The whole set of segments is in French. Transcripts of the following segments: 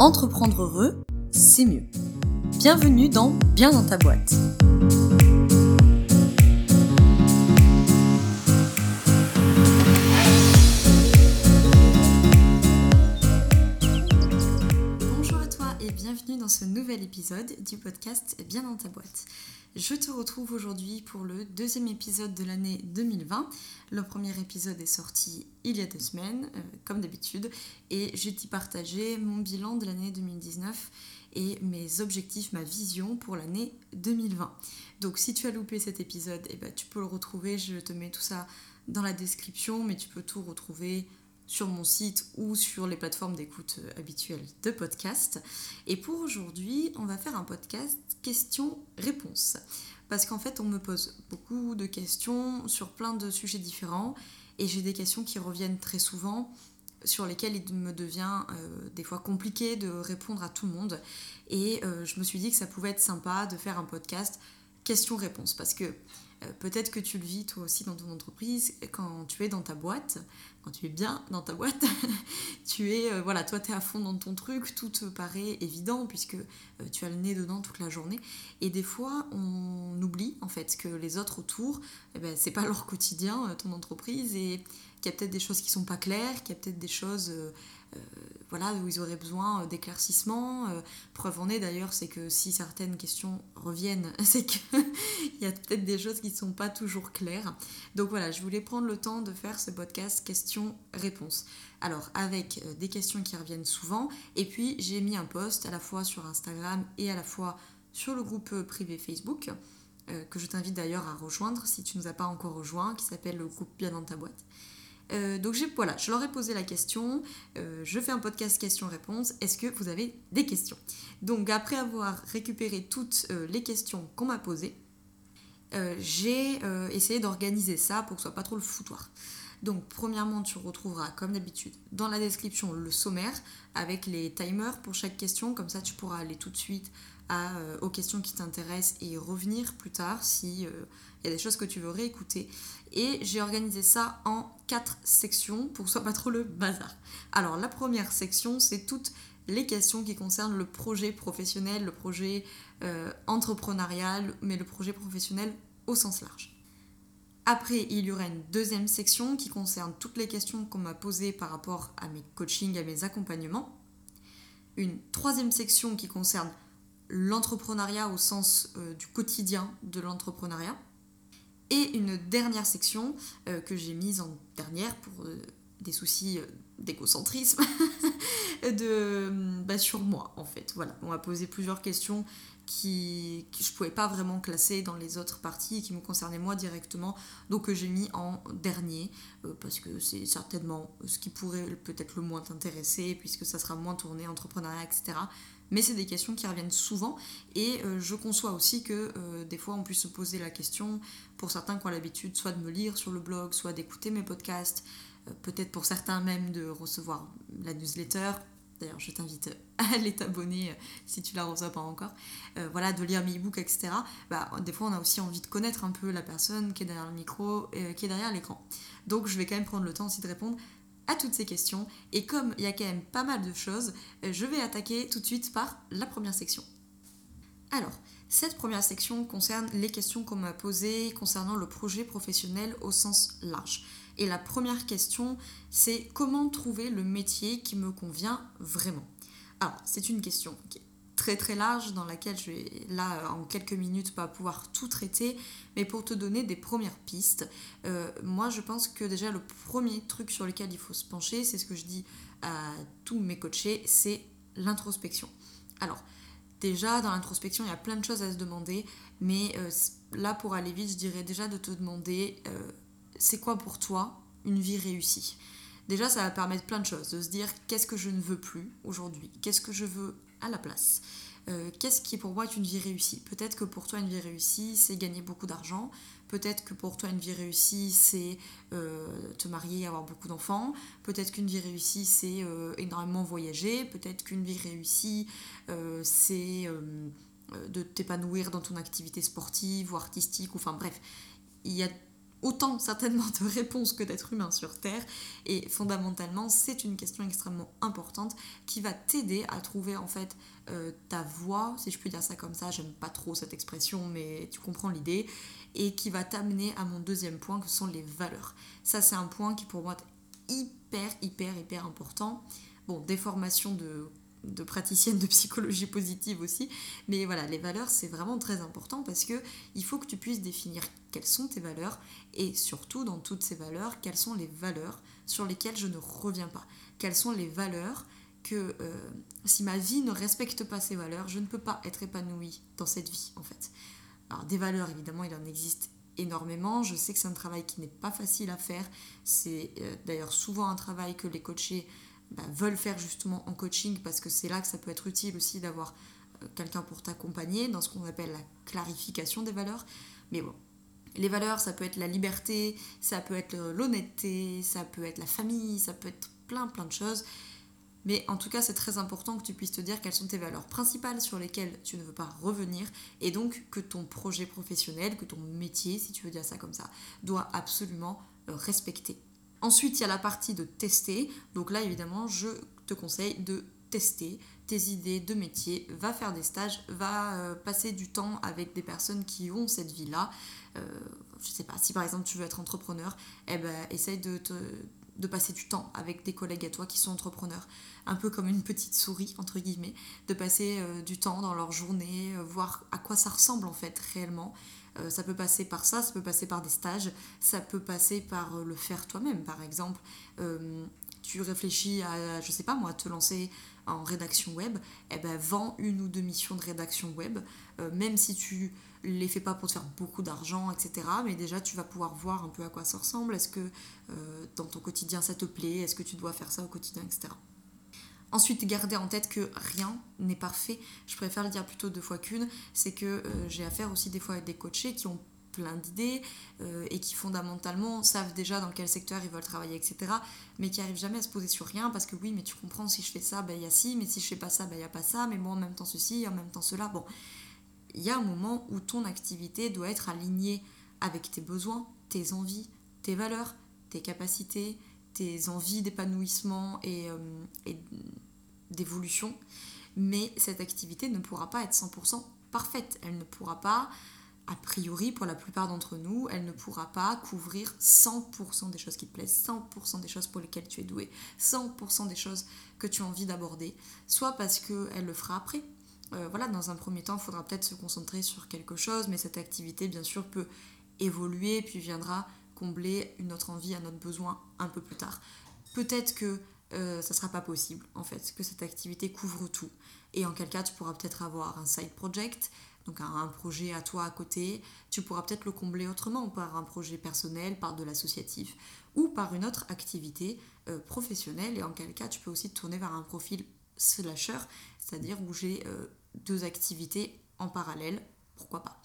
Entreprendre heureux, c'est mieux. Bienvenue dans Bien dans ta boîte. Bonjour à toi et bienvenue dans ce nouvel épisode du podcast Bien dans ta boîte. Je te retrouve aujourd'hui pour le deuxième épisode de l'année 2020. Le premier épisode est sorti il y a deux semaines, euh, comme d'habitude, et j'ai t'y partagé mon bilan de l'année 2019 et mes objectifs, ma vision pour l'année 2020. Donc si tu as loupé cet épisode, eh ben, tu peux le retrouver, je te mets tout ça dans la description, mais tu peux tout retrouver sur mon site ou sur les plateformes d'écoute euh, habituelles de podcast. Et pour aujourd'hui, on va faire un podcast questions-réponses. Parce qu'en fait, on me pose beaucoup de questions sur plein de sujets différents et j'ai des questions qui reviennent très souvent sur lesquelles il me devient euh, des fois compliqué de répondre à tout le monde. Et euh, je me suis dit que ça pouvait être sympa de faire un podcast questions-réponses parce que peut-être que tu le vis toi aussi dans ton entreprise, quand tu es dans ta boîte, quand tu es bien dans ta boîte, tu es, euh, voilà, toi tu es à fond dans ton truc, tout te paraît évident puisque euh, tu as le nez dedans toute la journée. Et des fois, on oublie en fait que les autres autour, eh ben, c'est pas leur quotidien, ton entreprise, et qu'il y a peut-être des choses qui sont pas claires, qu'il y a peut-être des choses euh, voilà, où ils auraient besoin euh, d'éclaircissement. Euh, preuve en est d'ailleurs, c'est que si certaines questions reviennent, c'est qu'il y a peut-être des choses qui ne sont pas toujours claires. Donc voilà, je voulais prendre le temps de faire ce podcast questions-réponses. Alors avec des questions qui reviennent souvent, et puis j'ai mis un post à la fois sur Instagram et à la fois sur le groupe privé Facebook, que je t'invite d'ailleurs à rejoindre si tu ne nous as pas encore rejoint, qui s'appelle le groupe Bien dans ta boîte. Euh, donc voilà, je leur ai posé la question, euh, je fais un podcast questions-réponses, est-ce que vous avez des questions? Donc après avoir récupéré toutes euh, les questions qu'on m'a posées, j'ai essayé d'organiser ça pour que ce soit pas trop le foutoir. Donc premièrement, tu retrouveras comme d'habitude dans la description le sommaire avec les timers pour chaque question, comme ça tu pourras aller tout de suite aux questions qui t'intéressent et revenir plus tard si il y a des choses que tu veux réécouter. Et j'ai organisé ça en quatre sections pour que ce soit pas trop le bazar. Alors la première section, c'est toutes les questions qui concernent le projet professionnel, le projet euh, entrepreneurial, mais le projet professionnel au sens large. Après, il y aura une deuxième section qui concerne toutes les questions qu'on m'a posées par rapport à mes coachings, à mes accompagnements. Une troisième section qui concerne l'entrepreneuriat au sens euh, du quotidien de l'entrepreneuriat. Et une dernière section euh, que j'ai mise en dernière pour euh, des soucis d'écocentrisme de, bah, sur moi en fait. Voilà, on m'a posé plusieurs questions qui, que je pouvais pas vraiment classer dans les autres parties et qui me concernaient moi directement, donc que j'ai mis en dernier parce que c'est certainement ce qui pourrait peut-être le moins t'intéresser puisque ça sera moins tourné entrepreneuriat etc mais c'est des questions qui reviennent souvent et euh, je conçois aussi que euh, des fois on puisse se poser la question pour certains qui ont l'habitude soit de me lire sur le blog, soit d'écouter mes podcasts, euh, peut-être pour certains même de recevoir la newsletter. D'ailleurs, je t'invite à aller t'abonner si tu la reçois pas encore. voilà, de lire mes e-books, etc. Bah, des fois, on a aussi envie de connaître un peu la personne qui est derrière le micro, qui est derrière l'écran. Donc, je vais quand même prendre le temps aussi de répondre à toutes ces questions. Et comme il y a quand même pas mal de choses, euh, je vais attaquer tout de suite par la première section. Alors, cette première section concerne les questions qu'on m'a posées concernant le projet professionnel au sens large. Et la première question, c'est comment trouver le métier qui me convient vraiment? Alors, c'est une question qui très très large dans laquelle je vais là en quelques minutes pas pouvoir tout traiter, mais pour te donner des premières pistes, euh, moi je pense que déjà le premier truc sur lequel il faut se pencher, c'est ce que je dis à tous mes coachés, c'est l'introspection. Alors déjà dans l'introspection il y a plein de choses à se demander, mais euh, là pour aller vite je dirais déjà de te demander euh, c'est quoi pour toi une vie réussie? Déjà, ça va permettre plein de choses, de se dire qu'est-ce que je ne veux plus aujourd'hui, qu'est-ce que je veux à la place? Euh, qu'est-ce qui pour moi est une vie réussie? Peut-être que pour toi une vie réussie c'est gagner beaucoup d'argent, peut-être que pour toi une vie réussie c'est euh, te marier, avoir beaucoup d'enfants, peut-être qu'une vie réussie c'est euh, énormément voyager, peut-être qu'une vie réussie c'est de t'épanouir dans ton activité sportive ou artistique, enfin bref, il y a autant certainement de réponses que d'êtres humains sur Terre. Et fondamentalement, c'est une question extrêmement importante qui va t'aider à trouver en fait euh, ta voie, si je peux dire ça comme ça, j'aime pas trop cette expression, mais tu comprends l'idée, et qui va t'amener à mon deuxième point, que sont les valeurs. Ça, c'est un point qui pour moi est hyper, hyper, hyper important. Bon, des formations de de praticienne de psychologie positive aussi. Mais voilà, les valeurs, c'est vraiment très important parce que il faut que tu puisses définir quelles sont tes valeurs et surtout dans toutes ces valeurs, quelles sont les valeurs sur lesquelles je ne reviens pas. Quelles sont les valeurs que euh, si ma vie ne respecte pas ces valeurs, je ne peux pas être épanouie dans cette vie en fait. Alors des valeurs, évidemment, il en existe énormément. Je sais que c'est un travail qui n'est pas facile à faire. C'est euh, d'ailleurs souvent un travail que les coachés veulent faire justement en coaching parce que c'est là que ça peut être utile aussi d'avoir euh, quelqu'un pour t'accompagner dans ce qu'on appelle la clarification des valeurs. Mais bon, les valeurs, ça peut être la liberté, ça peut être l'honnêteté, ça peut être la famille, ça peut être plein plein de choses. Mais en tout cas, c'est très important que tu puisses te dire quelles sont tes valeurs principales sur lesquelles tu ne veux pas revenir et donc que ton projet professionnel, que ton métier, si tu veux dire ça comme ça, doit absolument euh, respecter. Ensuite, il y a la partie de tester. Donc là, évidemment, je te conseille de tester tes idées de métier, va faire des stages, va euh, passer du temps avec des personnes qui ont cette vie-là. Je euh, je sais pas, si par exemple tu veux être entrepreneur, eh ben, essaye de, passer du temps avec des collègues à toi qui sont entrepreneurs, un peu comme une petite souris, entre guillemets, de passer euh, du temps dans leur journée, voir à quoi ça ressemble en fait réellement, euh, ça peut passer par ça, ça peut passer par des stages, ça peut passer par euh, le faire toi-même, par exemple. Euh, tu réfléchis à, je sais pas moi, te lancer en rédaction web, eh ben vends une ou deux missions de rédaction web, même si tu les fais pas pour te faire beaucoup d'argent, etc. Mais déjà, tu vas pouvoir voir un peu à quoi ça ressemble. Est-ce que dans ton quotidien ça te plaît? Est-ce que tu dois faire ça au quotidien, etc. Ensuite, garder en tête que rien n'est parfait. Je préfère le dire plutôt deux fois qu'une. C'est que euh, j'ai affaire aussi des fois avec des coachés qui ont plein d'idées euh, et qui fondamentalement savent déjà dans quel secteur ils veulent travailler, etc. Mais qui arrivent jamais à se poser sur rien parce que oui, mais tu comprends, si je fais ça, ben, il y a ci, mais si je fais pas ça, il ben, n'y a pas ça, mais moi en même temps ceci, en même temps cela. Bon, il y a un moment où ton activité doit être alignée avec tes besoins, tes envies, tes valeurs, tes capacités, tes envies d'épanouissement et, euh, et d'évolution, mais cette activité ne pourra pas être 100% parfaite. Elle ne pourra pas, a priori pour la plupart d'entre nous, elle ne pourra pas couvrir 100% des choses qui te plaisent, 100% des choses pour lesquelles tu es doué, 100% des choses que tu as envie d'aborder, soit parce qu'elle le fera après. Euh, voilà, dans un premier temps, il faudra peut-être se concentrer sur quelque chose, mais cette activité, bien sûr, peut évoluer, puis viendra combler une autre envie, un autre besoin un peu plus tard. Peut-être que euh, ça sera pas possible en fait, que cette activité couvre tout. Et en quel cas tu pourras peut-être avoir un side project, donc un, projet à toi à côté, tu pourras peut-être le combler autrement par un projet personnel, par de l'associatif ou par une autre activité euh, professionnelle. Et en quel cas tu peux aussi te tourner vers un profil slasher, c'est-à-dire où j'ai euh, deux activités en parallèle, pourquoi pas?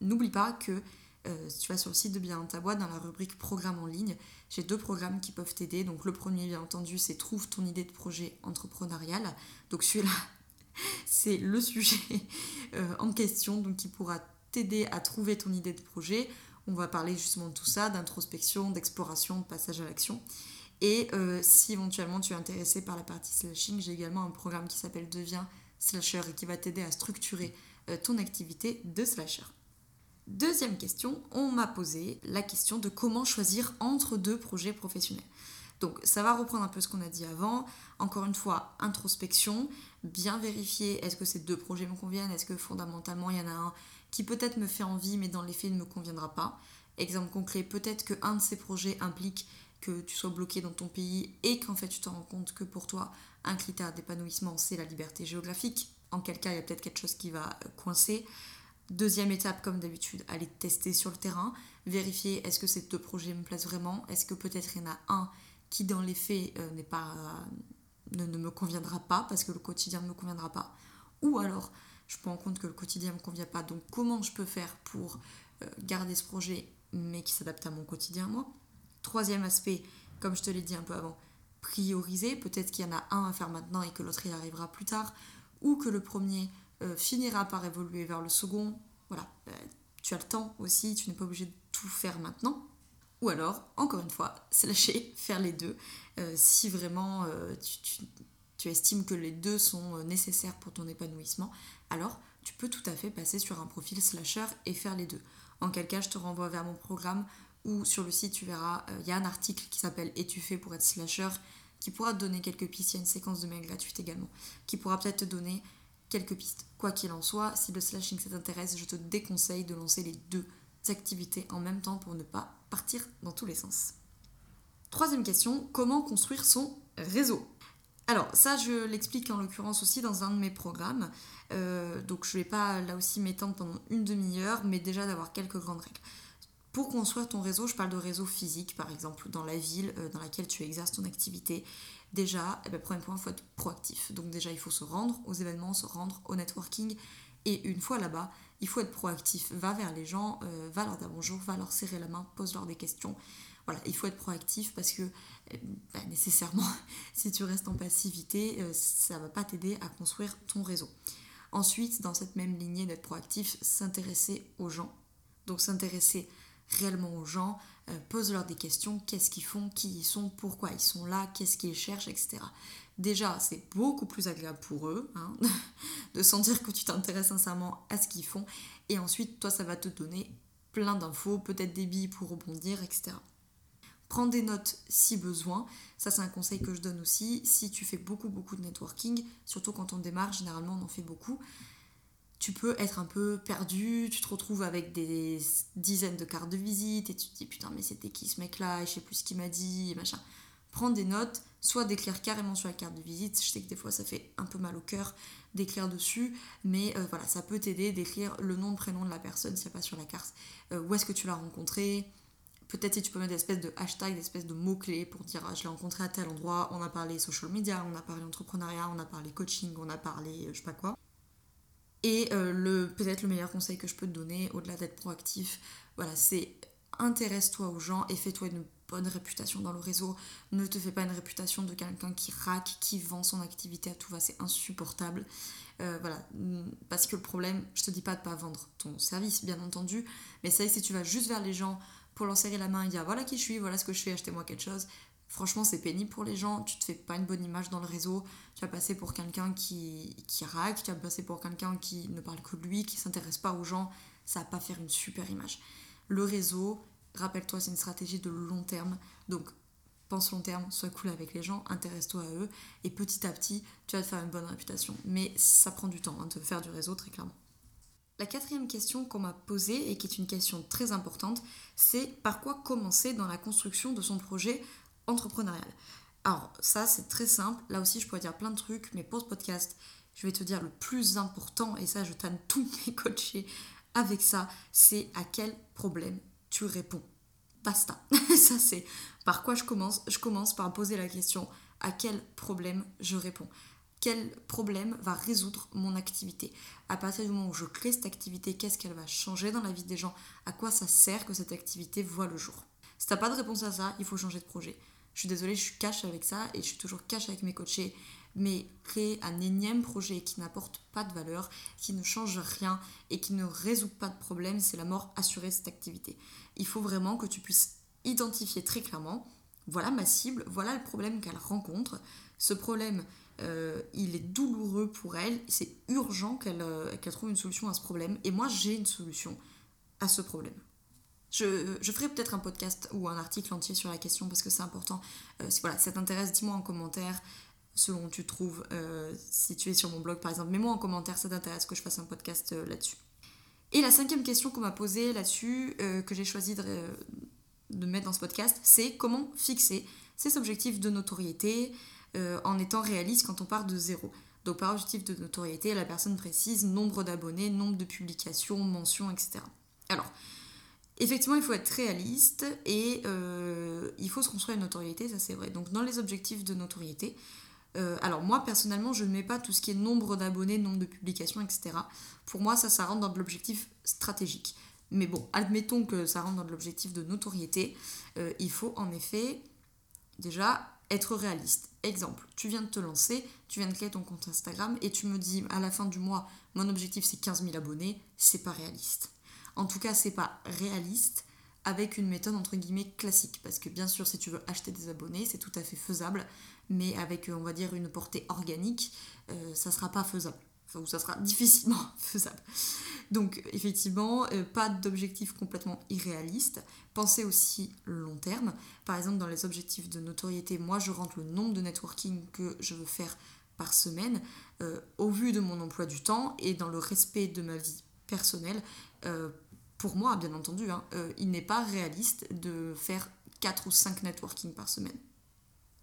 N'oublie pas que euh, si tu vas sur le site de Bien ta boîte, dans la rubrique programme en ligne, j'ai deux programmes qui peuvent t'aider. Donc le premier, bien entendu, c'est Trouve ton idée de projet entrepreneurial. Donc celui-là, c'est le sujet euh, en question, donc qui pourra t'aider à trouver ton idée de projet. On va parler justement de tout ça, d'introspection, d'exploration, de passage à l'action. Et euh, si éventuellement tu es intéressé par la partie slashing, j'ai également un programme qui s'appelle Deviens Slasher et qui va t'aider à structurer ton activité de slasher. Deuxième question, on m'a posé la question de comment choisir entre deux projets professionnels. Donc ça va reprendre un peu ce qu'on a dit avant. Encore une fois, introspection, bien vérifier est-ce que ces deux projets me conviennent, est-ce que fondamentalement il y en a un qui peut-être me fait envie mais dans les faits ne me conviendra pas? Exemple concret, peut-être qu'un de ces projets implique que tu sois bloqué dans ton pays et qu'en fait tu te rends compte que pour toi un critère d'épanouissement c'est la liberté géographique. En quel cas il y a peut-être quelque chose qui va coincer. Deuxième étape, comme d'habitude, aller tester sur le terrain, vérifier est-ce que ces deux projets me plaisent vraiment, est-ce que peut-être il y en a un qui dans les faits euh, pas, ne, me conviendra pas parce que le quotidien ne me conviendra pas, ou alors je me rends compte que le quotidien ne me convient pas, donc comment je peux faire pour euh, garder ce projet mais qui s'adapte à mon quotidien moi? Troisième aspect, comme je te l'ai dit un peu avant, prioriser, peut-être qu'il y en a un à faire maintenant et que l'autre y arrivera plus tard, ou que le premier euh, finira par évoluer vers le second. Voilà, euh, tu as le temps aussi, tu n'es pas obligé de tout faire maintenant. Ou alors, encore une fois, slasher, faire les deux. Euh, si vraiment euh, tu, estimes que les deux sont nécessaires pour ton épanouissement, alors tu peux tout à fait passer sur un profil slasher et faire les deux. En quel cas, je te renvoie vers mon programme ou sur le site, tu verras, il y a un article qui s'appelle Es-tu fait pour être slasher qui pourra te donner quelques pistes. Il y a une séquence de mails gratuite également qui pourra peut-être te donner quelques pistes. Quoi qu'il en soit, si le slashing ça t'intéresse, je te déconseille de lancer les deux activités en même temps pour ne pas partir dans tous les sens. Troisième question, comment construire son réseau? Alors ça, je l'explique en l'occurrence aussi dans un de mes programmes. Euh, donc je ne vais pas là aussi m'étendre pendant une demi-heure, mais déjà d'avoir quelques grandes règles. Pour construire ton réseau, je parle de réseau physique, par exemple, dans la ville euh, dans laquelle tu exerces ton activité. Déjà, eh ben, premier point, il faut être proactif. Donc déjà, il faut se rendre aux événements, se rendre au networking. Et une fois là-bas, il faut être proactif. Va vers les gens, euh, va leur dire bonjour, va leur serrer la main, pose-leur des questions. Voilà, il faut être proactif parce que eh ben, nécessairement, si tu restes en passivité, euh, ça va pas t'aider à construire ton réseau. Ensuite, dans cette même lignée d'être proactif, s'intéresser aux gens. Donc s'intéresser réellement aux gens, pose-leur des questions, qu'est-ce qu'ils font, qui ils sont, pourquoi ils sont là, qu'est-ce qu'ils cherchent, etc. Déjà, c'est beaucoup plus agréable pour eux hein, de sentir que tu t'intéresses sincèrement à ce qu'ils font. Et ensuite, toi, ça va te donner plein d'infos, peut-être des billes pour rebondir, etc. Prends des notes si besoin. Ça, c'est un conseil que je donne aussi. Si tu fais beaucoup, beaucoup de networking, surtout quand on démarre, généralement, on en fait beaucoup tu peux être un peu perdu, tu te retrouves avec des dizaines de cartes de visite et tu te dis putain mais c'était qui ce mec là, je sais plus ce qu'il m'a dit, et machin. Prends des notes, soit d'écrire carrément sur la carte de visite, je sais que des fois ça fait un peu mal au cœur d'écrire dessus, mais euh, voilà, ça peut t'aider d'écrire le nom, le prénom de la personne si c'est pas sur la carte, euh, où est-ce que tu l'as rencontré, peut-être si tu peux mettre des espèces de hashtags, des espèces de mots-clés pour dire ah, je l'ai rencontré à tel endroit, on a parlé social media, on a parlé entrepreneuriat, on a parlé coaching, on a parlé euh, je sais pas quoi. Et euh, peut-être le meilleur conseil que je peux te donner, au-delà d'être proactif, voilà, c'est intéresse-toi aux gens et fais-toi une bonne réputation dans le réseau. Ne te fais pas une réputation de quelqu'un qui raque, qui vend son activité à tout va, c'est insupportable. Euh, voilà, parce que le problème, je te dis pas de pas vendre ton service, bien entendu, mais c'est si tu vas juste vers les gens pour leur serrer la main et dire voilà qui je suis, voilà ce que je fais, achetez-moi quelque chose, Franchement, c'est pénible pour les gens. Tu te fais pas une bonne image dans le réseau. Tu vas passer pour quelqu'un qui, qui raque, tu vas passer pour quelqu'un qui ne parle que de lui, qui s'intéresse pas aux gens. Ça va pas faire une super image. Le réseau, rappelle-toi, c'est une stratégie de long terme. Donc, pense long terme, sois cool avec les gens, intéresse-toi à eux. Et petit à petit, tu vas te faire une bonne réputation. Mais ça prend du temps hein, de faire du réseau, très clairement. La quatrième question qu'on m'a posée, et qui est une question très importante, c'est par quoi commencer dans la construction de son projet entrepreneuriale. Alors ça c'est très simple, là aussi je pourrais dire plein de trucs, mais pour ce podcast, je vais te dire le plus important, et ça je tanne tous mes coachés avec ça, c'est à quel problème tu réponds. Basta. ça c'est par quoi je commence. Je commence par poser la question à quel problème je réponds? Quel problème va résoudre mon activité? À partir du moment où je crée cette activité, qu'est-ce qu'elle va changer dans la vie des gens? À quoi ça sert que cette activité voit le jour? Si tu n'as pas de réponse à ça, il faut changer de projet. Je suis désolée, je suis cash avec ça et je suis toujours cash avec mes coachés. Mais créer un énième projet qui n'apporte pas de valeur, qui ne change rien et qui ne résout pas de problème, c'est la mort assurée de cette activité. Il faut vraiment que tu puisses identifier très clairement, voilà ma cible, voilà le problème qu'elle rencontre. Ce problème, euh, il est douloureux pour elle, c'est urgent euh, qu'elle trouve une solution à ce problème. Et moi, j'ai une solution à ce problème. Je, ferai peut-être un podcast ou un article entier sur la question parce que c'est important. Euh, si voilà, ça t'intéresse, dis-moi en commentaire selon tu trouves. Euh, si tu es sur mon blog par exemple, mets-moi en commentaire, ça t'intéresse que je fasse un podcast euh, là-dessus. Et la cinquième question qu'on m'a posée là-dessus, que j'ai choisi de, de, mettre dans ce podcast, c'est comment fixer ses objectifs de notoriété en étant réaliste quand on part de zéro. Donc par objectif de notoriété, la personne précise nombre d'abonnés, nombre de publications, mentions, etc. Alors, Effectivement, il faut être réaliste et euh, il faut se construire une notoriété, ça c'est vrai. Donc dans les objectifs de notoriété, euh, alors moi personnellement je ne mets pas tout ce qui est nombre d'abonnés, nombre de publications, etc. Pour moi ça, ça rentre dans l'objectif stratégique. Mais bon, admettons que ça rentre dans l'objectif de notoriété, euh, il faut en effet déjà être réaliste. Exemple, tu viens de te lancer, tu viens de créer ton compte Instagram et tu me dis à la fin du mois, mon objectif c'est 15 000 abonnés, c'est pas réaliste. En tout cas, c'est pas réaliste avec une méthode entre guillemets classique. Parce que bien sûr, si tu veux acheter des abonnés, c'est tout à fait faisable, mais avec, on va dire, une portée organique, euh, ça sera pas faisable. Enfin, ou ça sera difficilement faisable. Donc, effectivement, euh, pas d'objectif complètement irréaliste. Pensez aussi long terme. Par exemple, dans les objectifs de notoriété, moi, je rentre le nombre de networking que je veux faire par semaine euh, au vu de mon emploi du temps et dans le respect de ma vie personnelle pour moi, bien entendu, hein, euh, il n'est pas réaliste de faire 4 ou 5 networking par semaine.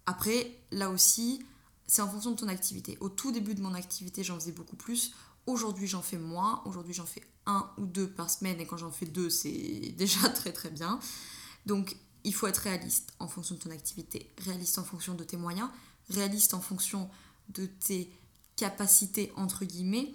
Après, là aussi, c'est en fonction de ton activité. Au tout début de mon activité, j'en faisais beaucoup plus. Aujourd'hui, j'en fais moins. Aujourd'hui, j'en fais un ou deux par semaine. Et quand j'en fais deux, c'est déjà très très bien. Donc, il faut être réaliste en fonction de ton activité, réaliste en fonction de tes moyens, réaliste en fonction de tes capacités, entre guillemets,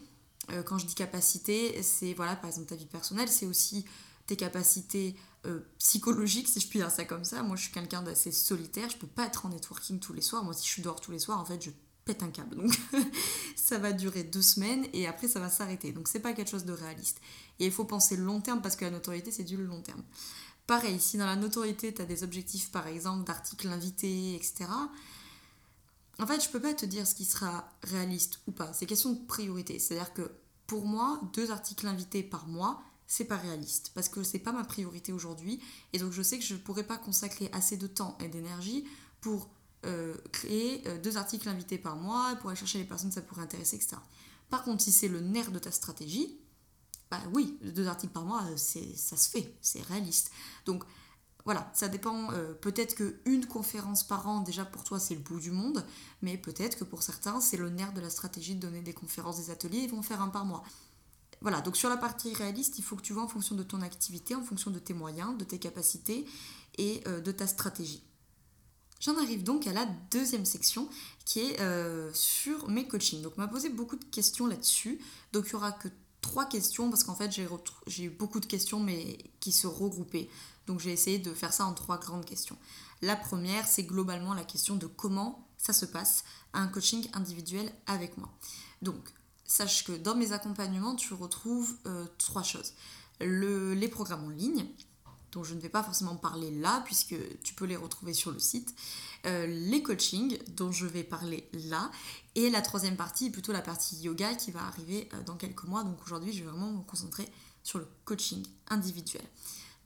euh, quand je dis capacité, c'est voilà, par exemple ta vie personnelle, c'est aussi tes capacités euh, psychologiques, si je puis dire ça comme ça. Moi, je suis quelqu'un d'assez solitaire, je peux pas être en networking tous les soirs. Moi, si je suis dehors tous les soirs, en fait, je pète un câble. Donc, ça va durer deux semaines et après, ça va s'arrêter. Donc, c'est pas quelque chose de réaliste. Et il faut penser long terme parce que la notoriété, c'est du long terme. Pareil, si dans la notoriété, tu as des objectifs, par exemple, d'articles invités, etc., en fait, je peux pas te dire ce qui sera réaliste ou pas. C'est question de priorité. C'est-à-dire que pour moi, deux articles invités par mois, c'est pas réaliste parce que c'est pas ma priorité aujourd'hui et donc je sais que je ne pourrais pas consacrer assez de temps et d'énergie pour euh, créer euh, deux articles invités par mois, pour aller chercher les personnes que ça pourrait intéresser, etc. Par contre, si c'est le nerf de ta stratégie, bah oui, deux articles par mois, ça se fait, c'est réaliste. Donc voilà, ça dépend. Euh, peut-être qu'une conférence par an, déjà pour toi, c'est le bout du monde, mais peut-être que pour certains, c'est le nerf de la stratégie de donner des conférences, des ateliers, ils vont faire un par mois. Voilà, donc sur la partie réaliste, il faut que tu vois en fonction de ton activité, en fonction de tes moyens, de tes capacités et euh, de ta stratégie. J'en arrive donc à la deuxième section qui est euh, sur mes coachings. Donc on m'a posé beaucoup de questions là-dessus. Donc il n'y aura que trois questions parce qu'en fait j'ai eu beaucoup de questions mais qui se regroupaient. Donc j'ai essayé de faire ça en trois grandes questions. La première, c'est globalement la question de comment ça se passe un coaching individuel avec moi. Donc, sache que dans mes accompagnements, tu retrouves euh, trois choses. les programmes en ligne, dont je ne vais pas forcément parler là, puisque tu peux les retrouver sur le site. Euh, les coachings, dont je vais parler là. Et la troisième partie, plutôt la partie yoga, qui va arriver euh, dans quelques mois. Donc aujourd'hui, je vais vraiment me concentrer sur le coaching individuel.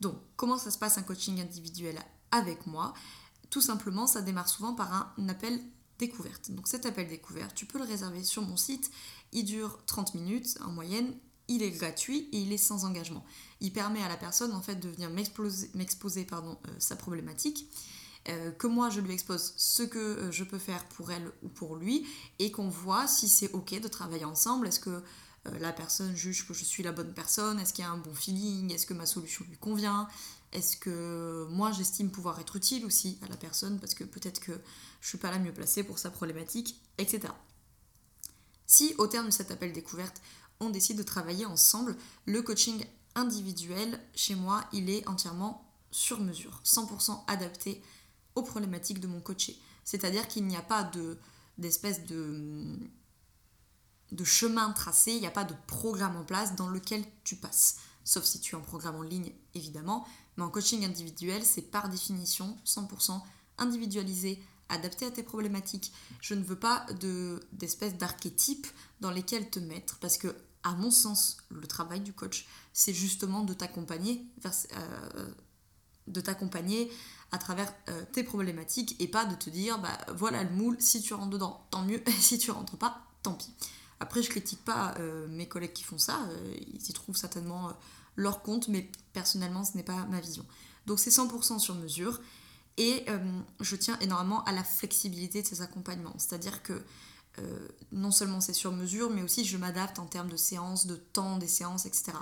Donc, comment ça se passe un coaching individuel avec moi? Tout simplement, ça démarre souvent par un appel découverte. Donc cet appel découverte, tu peux le réserver sur mon site. Il dure 30 minutes en moyenne. Il est gratuit et il est sans engagement. Il permet à la personne en fait de venir m'exposer euh, sa problématique, euh, que moi je lui expose ce que euh, je peux faire pour elle ou pour lui et qu'on voit si c'est ok de travailler ensemble. Est-ce que la personne juge que je suis la bonne personne, est-ce qu'il y a un bon feeling, est-ce que ma solution lui convient, est-ce que moi j'estime pouvoir être utile aussi à la personne parce que peut-être que je suis pas la mieux placée pour sa problématique, etc. Si au terme de cet appel découverte, on décide de travailler ensemble, le coaching individuel chez moi, il est entièrement sur mesure, 100% adapté aux problématiques de mon coaché. C'est-à-dire qu'il n'y a pas de d'espèce de de chemin tracé, il n'y a pas de programme en place dans lequel tu passes. Sauf si tu es en programme en ligne, évidemment. Mais en coaching individuel, c'est par définition 100% individualisé, adapté à tes problématiques. Je ne veux pas d'espèces d'archétypes dans lesquels te mettre. Parce que, à mon sens, le travail du coach, c'est justement de t'accompagner euh, de t'accompagner à travers euh, tes problématiques et pas de te dire bah voilà le moule si tu rentres dedans tant mieux si tu rentres pas tant pis après, je critique pas euh, mes collègues qui font ça, ils y trouvent certainement leur compte, mais personnellement, ce n'est pas ma vision. Donc c'est 100% sur mesure, et je tiens énormément à la flexibilité de ces accompagnements. C'est-à-dire que non seulement c'est sur mesure, mais aussi je m'adapte en termes de séances, de temps des séances, etc.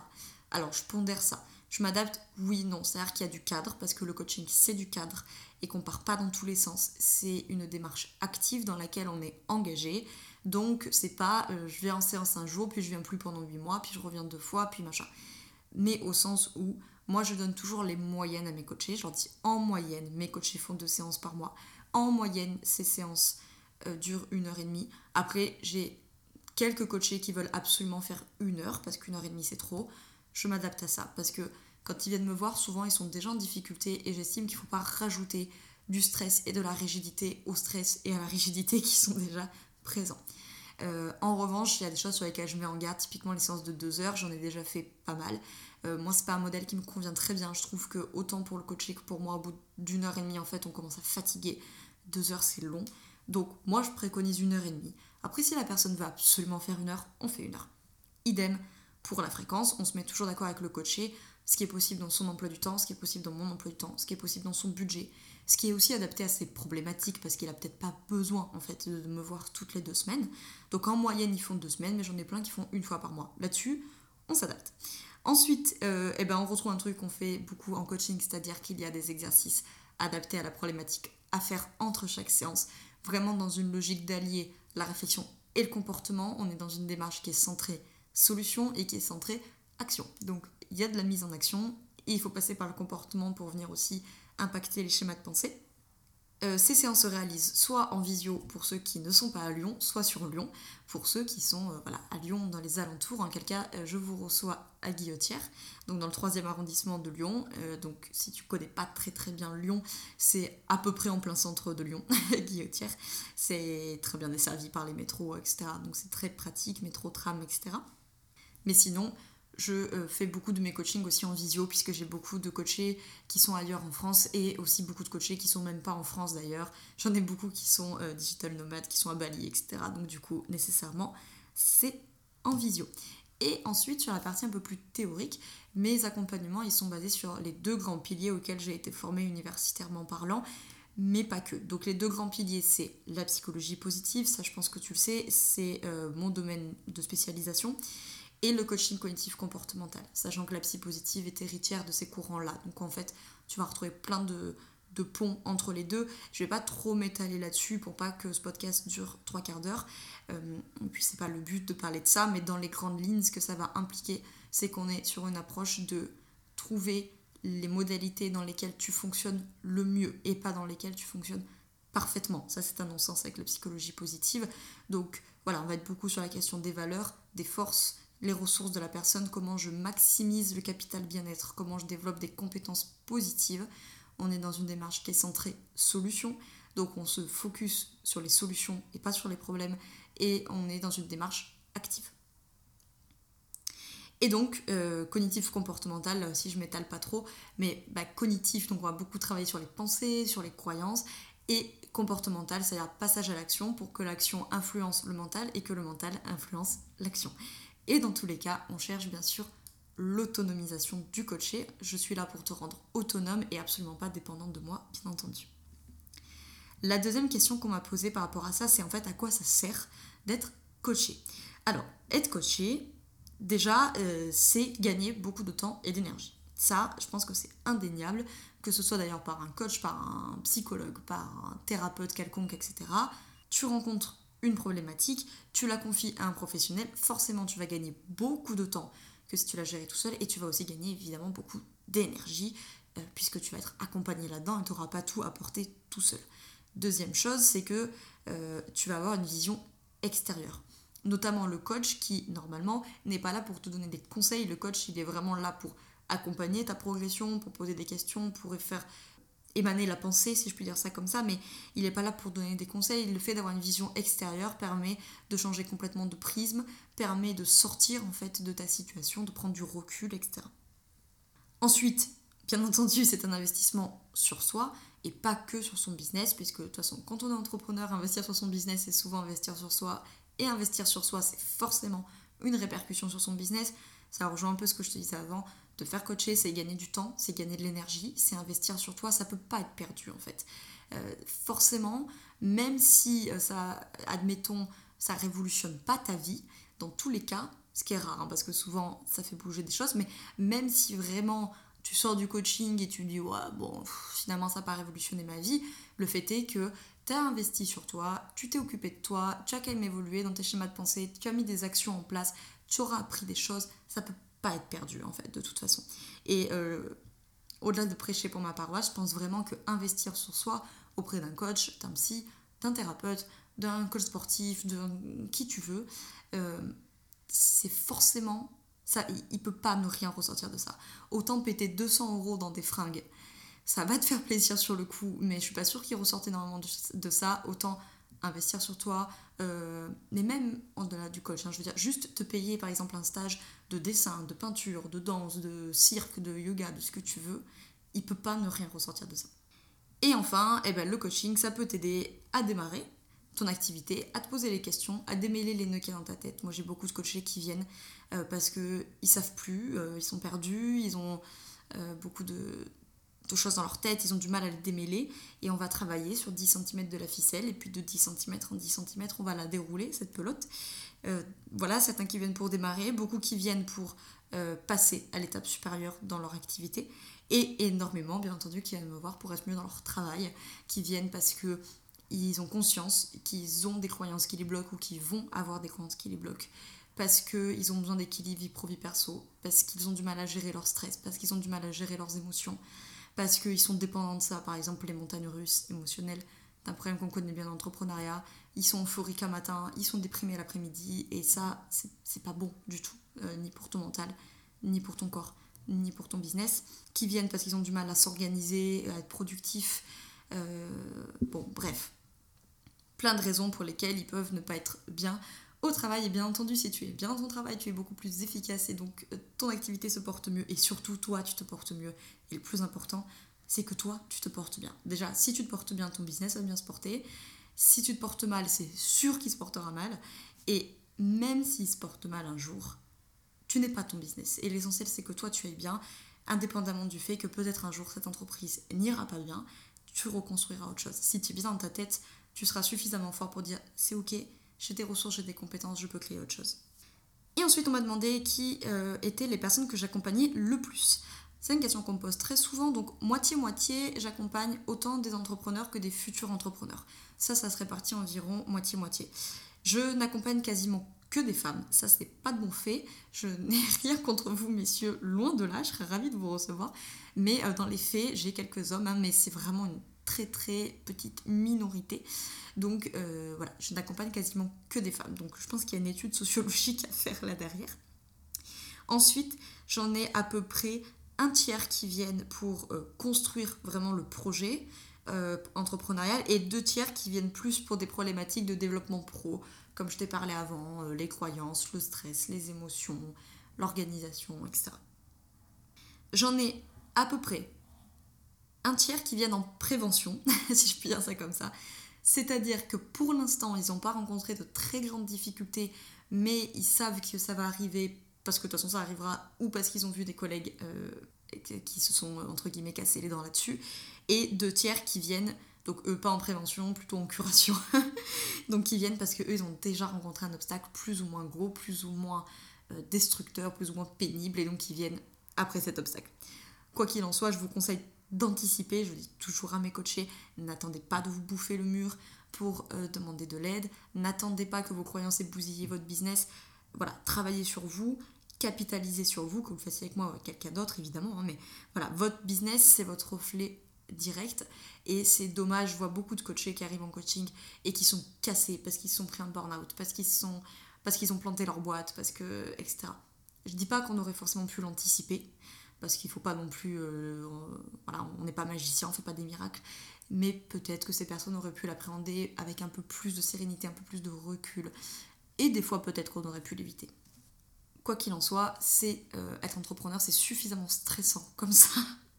Alors je pondère ça. Je m'adapte, oui, non. C'est-à-dire qu'il y a du cadre, parce que le coaching, c'est du cadre, et qu'on part pas dans tous les sens. C'est une démarche active dans laquelle on est engagé. Donc c'est pas euh, je vais en séance un jour, puis je viens plus pendant 8 mois, puis je reviens deux fois, puis machin. Mais au sens où moi je donne toujours les moyennes à mes coachés. Je leur dis en moyenne, mes coachés font deux séances par mois. En moyenne, ces séances euh, durent une heure et demie. Après, j'ai quelques coachés qui veulent absolument faire une heure, parce qu'une heure et demie c'est trop. Je m'adapte à ça, parce que Quand ils viennent me voir, souvent ils sont déjà en difficulté et j'estime qu'il ne faut pas rajouter du stress et de la rigidité au stress et à la rigidité qui sont déjà présents. Euh, en revanche, il y a des choses sur lesquelles je mets en garde, typiquement les séances de 2 heures, j'en ai déjà fait pas mal. Euh, moi, c'est pas un modèle qui me convient très bien. Je trouve que autant pour le coaching que pour moi, au bout d'une heure et demie, en fait, on commence à fatiguer. Deux heures, c'est long. Donc, moi, je préconise une heure et demie. Après, si la personne veut absolument faire une heure, on fait une heure. Idem pour la fréquence, on se met toujours d'accord avec le coaché, ce qui est possible dans son emploi du temps, ce qui est possible dans mon emploi du temps, ce qui est possible dans son budget, ce qui est aussi adapté à ses problématiques parce qu'il a peut-être pas besoin en fait de me voir toutes les deux semaines. Donc en moyenne ils font deux semaines, mais j'en ai plein qui font une fois par mois. Là-dessus, on s'adapte. Ensuite, euh, eh ben, on retrouve un truc qu'on fait beaucoup en coaching, c'est-à-dire qu'il y a des exercices adaptés à la problématique à faire entre chaque séance, vraiment dans une logique d'allier la réflexion et le comportement. On est dans une démarche qui est centrée solution et qui est centrée action. Donc il y a de la mise en action et il faut passer par le comportement pour venir aussi impacter les schémas de pensée. Euh, ces séances se réalisent soit en visio pour ceux qui ne sont pas à Lyon, soit sur Lyon pour ceux qui sont euh, voilà, à Lyon dans les alentours. En quel cas, euh, je vous reçois à Guillotière, donc dans le troisième arrondissement de Lyon. donc si tu connais pas très très bien Lyon, c'est à peu près en plein centre de Lyon, Guillotière. C'est très bien desservi par les métros, etc. Donc c'est très pratique, métro, tram, etc. Mais sinon, je euh, fais beaucoup de mes coachings aussi en visio, puisque j'ai beaucoup de coachés qui sont ailleurs en France et aussi beaucoup de coachés qui sont même pas en France d'ailleurs. J'en ai beaucoup qui sont euh, digital nomades, qui sont à Bali, etc. Donc du coup, nécessairement, c'est en visio. Et ensuite, sur la partie un peu plus théorique, mes accompagnements, ils sont basés sur les deux grands piliers auxquels j'ai été formée universitairement parlant, mais pas que. Donc les deux grands piliers, c'est la psychologie positive, ça je pense que tu le sais, c'est euh, mon domaine de spécialisation et le coaching cognitif comportemental, sachant que la psy positive est héritière de ces courants-là. Donc en fait, tu vas retrouver plein de, ponts entre les deux. Je vais pas trop m'étaler là-dessus pour pas que ce podcast dure trois quarts d'heure. Euh, et puis c'est pas le but de parler de ça, mais dans les grandes lignes, ce que ça va impliquer, c'est qu'on est sur une approche de trouver les modalités dans lesquelles tu fonctionnes le mieux et pas dans lesquelles tu fonctionnes parfaitement. Ça, c'est un non-sens avec la psychologie positive. Donc voilà, on va être beaucoup sur la question des valeurs, des forces, les ressources de la personne, comment je maximise le capital bien-être, comment je développe des compétences positives. On est dans une démarche qui est centrée solution, donc on se focus sur les solutions et pas sur les problèmes, et on est dans une démarche active. Et donc, euh, cognitif comportemental, là aussi je m'étale pas trop, mais bah, cognitif, donc on va beaucoup travailler sur les pensées, sur les croyances, et comportemental, c'est-à-dire passage à l'action pour que l'action influence le mental et que le mental influence l'action. Et dans tous les cas, on cherche bien sûr l'autonomisation du coaché. Je suis là pour te rendre autonome et absolument pas dépendante de moi, bien entendu. La deuxième question qu'on m'a posée par rapport à ça, c'est en fait à quoi ça sert d'être coaché. Alors, être coaché, déjà, euh, c'est gagner beaucoup de temps et d'énergie. Ça, je pense que c'est indéniable, que ce soit d'ailleurs par un coach, par un psychologue, par un thérapeute quelconque, etc. Tu rencontres une problématique, tu la confies à un professionnel, forcément tu vas gagner beaucoup de temps que si tu la gères tout seul et tu vas aussi gagner évidemment beaucoup d'énergie euh, puisque tu vas être accompagné là-dedans et tu n'auras pas tout à porter tout seul. Deuxième chose, c'est que euh, tu vas avoir une vision extérieure. Notamment le coach qui, normalement, n'est pas là pour te donner des conseils. Le coach, il est vraiment là pour accompagner ta progression, pour poser des questions, pour faire émaner la pensée, si je puis dire ça comme ça, mais il n'est pas là pour donner des conseils. Le fait d'avoir une vision extérieure permet de changer complètement de prisme, permet de sortir en fait de ta situation, de prendre du recul, etc. Ensuite, bien entendu, c'est un investissement sur soi et pas que sur son business, puisque de toute façon, quand on est entrepreneur, investir sur son business, c'est souvent investir sur soi, et investir sur soi, c'est forcément une répercussion sur son business. Ça rejoint un peu ce que je te disais avant. De faire coacher, c'est gagner du temps, c'est gagner de l'énergie, c'est investir sur toi. Ça peut pas être perdu en fait. Euh, forcément, même si euh, ça, admettons, ça révolutionne pas ta vie, dans tous les cas, ce qui est rare, hein, parce que souvent ça fait bouger des choses, mais même si vraiment tu sors du coaching et tu dis ouais bon finalement ça n'a pas révolutionné ma vie, le fait est que tu as investi sur toi, tu t'es occupé de toi, tu as quand même évolué dans tes schémas de pensée, tu as mis des actions en place, tu auras appris des choses, ça peut être perdu en fait de toute façon. Et euh, au-delà de prêcher pour ma paroisse, je pense vraiment que investir sur soi auprès d'un coach, d'un psy, d'un thérapeute, d'un coach sportif, de qui tu veux, euh, c'est forcément Ça, il, peut pas ne rien ressortir de ça. Autant péter 200 euros dans des fringues, ça va te faire plaisir sur le coup, mais je suis pas sûre qu'il ressorte énormément de, ça. Autant investir sur toi, euh, mais même en delà du coach, hein, je veux dire, juste te payer par exemple un stage de dessin, de peinture, de danse, de cirque, de yoga, de ce que tu veux, il peut pas ne rien ressortir de ça. Et enfin, eh ben, le coaching, ça peut t'aider à démarrer ton activité, à te poser les questions, à démêler les nœuds qui y dans ta tête. Moi, j'ai beaucoup de coachés qui viennent euh, parce qu'ils savent plus, euh, ils sont perdus, ils ont beaucoup de, choses dans leur tête, ils ont du mal à les démêler. Et on va travailler sur 10 cm de la ficelle, et puis de 10 cm en 10 cm, on va la dérouler, cette pelote. voilà, certains qui viennent pour démarrer, beaucoup qui viennent pour passer à l'étape supérieure dans leur activité et énormément, bien entendu, qui viennent me voir pour être mieux dans leur travail, qui viennent parce que ils ont conscience qu'ils ont des croyances qui les bloquent ou qui vont avoir des croyances qui les bloquent, parce qu'ils ont besoin d'équilibre vie pro vie perso, parce qu'ils ont du mal à gérer leur stress, parce qu'ils ont du mal à gérer leurs émotions, parce qu'ils sont dépendants de ça, par exemple les montagnes russes émotionnelles, d'un problème qu'on connaît bien dans l'entrepreneuriat, ils sont euphoriques un matin, ils sont déprimés l'après-midi, et ça, c'est pas bon du tout, euh, ni pour ton mental, ni pour ton corps ni pour ton business, qui viennent parce qu'ils ont du mal à s'organiser, à être productifs. Euh, bon, bref. Plein de raisons pour lesquelles ils peuvent ne pas être bien au travail. Et bien entendu, si tu es bien dans ton travail, tu es beaucoup plus efficace et donc euh, ton activité se porte mieux. Et surtout, toi, tu te portes mieux. Et le plus important, c'est que toi, tu te portes bien. Déjà, si tu te portes bien, ton business va bien se porter. Si tu te portes mal, c'est sûr qu'il se portera mal. Et même s'il se porte mal un jour, tu n'es pas ton business. Et l'essentiel, c'est que toi, tu ailles bien, indépendamment du fait que peut-être un jour, cette entreprise n'ira pas bien, tu reconstruiras autre chose. Si tu es bien dans ta tête, tu seras suffisamment fort pour dire c'est ok, j'ai des ressources, j'ai des compétences, je peux créer autre chose. Et ensuite, on m'a demandé qui euh, étaient les personnes que j'accompagnais le plus. C'est une question qu'on me pose très souvent, donc moitié-moitié, j'accompagne autant des entrepreneurs que des futurs entrepreneurs. Ça, ça se répartit environ moitié-moitié. Je n'accompagne quasiment que des femmes. Ça, c'est pas de bon fait. Je n'ai rien contre vous, messieurs, loin de là. Je serais ravie de vous recevoir. Mais euh, dans les faits, j'ai quelques hommes, hein, mais c'est vraiment une très très petite minorité. Donc euh, voilà, je n'accompagne quasiment que des femmes. Donc je pense qu'il y a une étude sociologique à faire là derrière. Ensuite, j'en ai à peu près un tiers qui viennent pour euh, construire vraiment le projet entrepreneurial et deux tiers qui viennent plus pour des problématiques de développement pro, comme je t'ai parlé avant, euh, les croyances, le stress, les émotions, l'organisation, etc. J'en ai à peu près un tiers qui viennent en prévention, si je puis dire ça comme ça. C'est-à-dire que pour l'instant, ils n'ont pas rencontré de très grandes difficultés, mais ils savent que ça va arriver parce que de toute façon ça arrivera, ou parce qu'ils ont vu des collègues euh, qui se sont, entre guillemets, cassés les dents là-dessus, et deux tiers qui viennent donc eux pas en prévention, plutôt en curation. donc ils viennent parce qu'eux ils ont déjà rencontré un obstacle plus ou moins gros, plus ou moins euh, destructeur, plus ou moins pénible, et donc ils viennent après cet obstacle. Quoi qu'il en soit, je vous conseille d'anticiper, je dis toujours à mes coachés, n'attendez pas de vous bouffer le mur pour euh, demander de l'aide, n'attendez pas que vos croyances aient votre business, voilà, travaillez sur vous, capitalisez sur vous, que vous fassiez avec moi ou avec quelqu'un d'autre évidemment, hein, mais voilà, votre business c'est votre reflet direct. Et c'est dommage, je vois beaucoup de coachés qui arrivent en coaching et qui sont cassés parce qu'ils sont pris un burn-out, parce qu'ils sont parce qu'ils ont planté leur boîte, parce que etc. Je dis pas qu'on aurait forcément pu l'anticiper, parce qu'il faut pas non plus, euh, voilà, on n'est pas magicien, on fait pas des miracles, mais peut-être que ces personnes auraient pu l'appréhender avec un peu plus de sérénité, un peu plus de recul, et des fois peut-être qu'on aurait pu l'éviter. Quoi qu'il en soit, c'est euh, être entrepreneur, c'est suffisamment stressant comme ça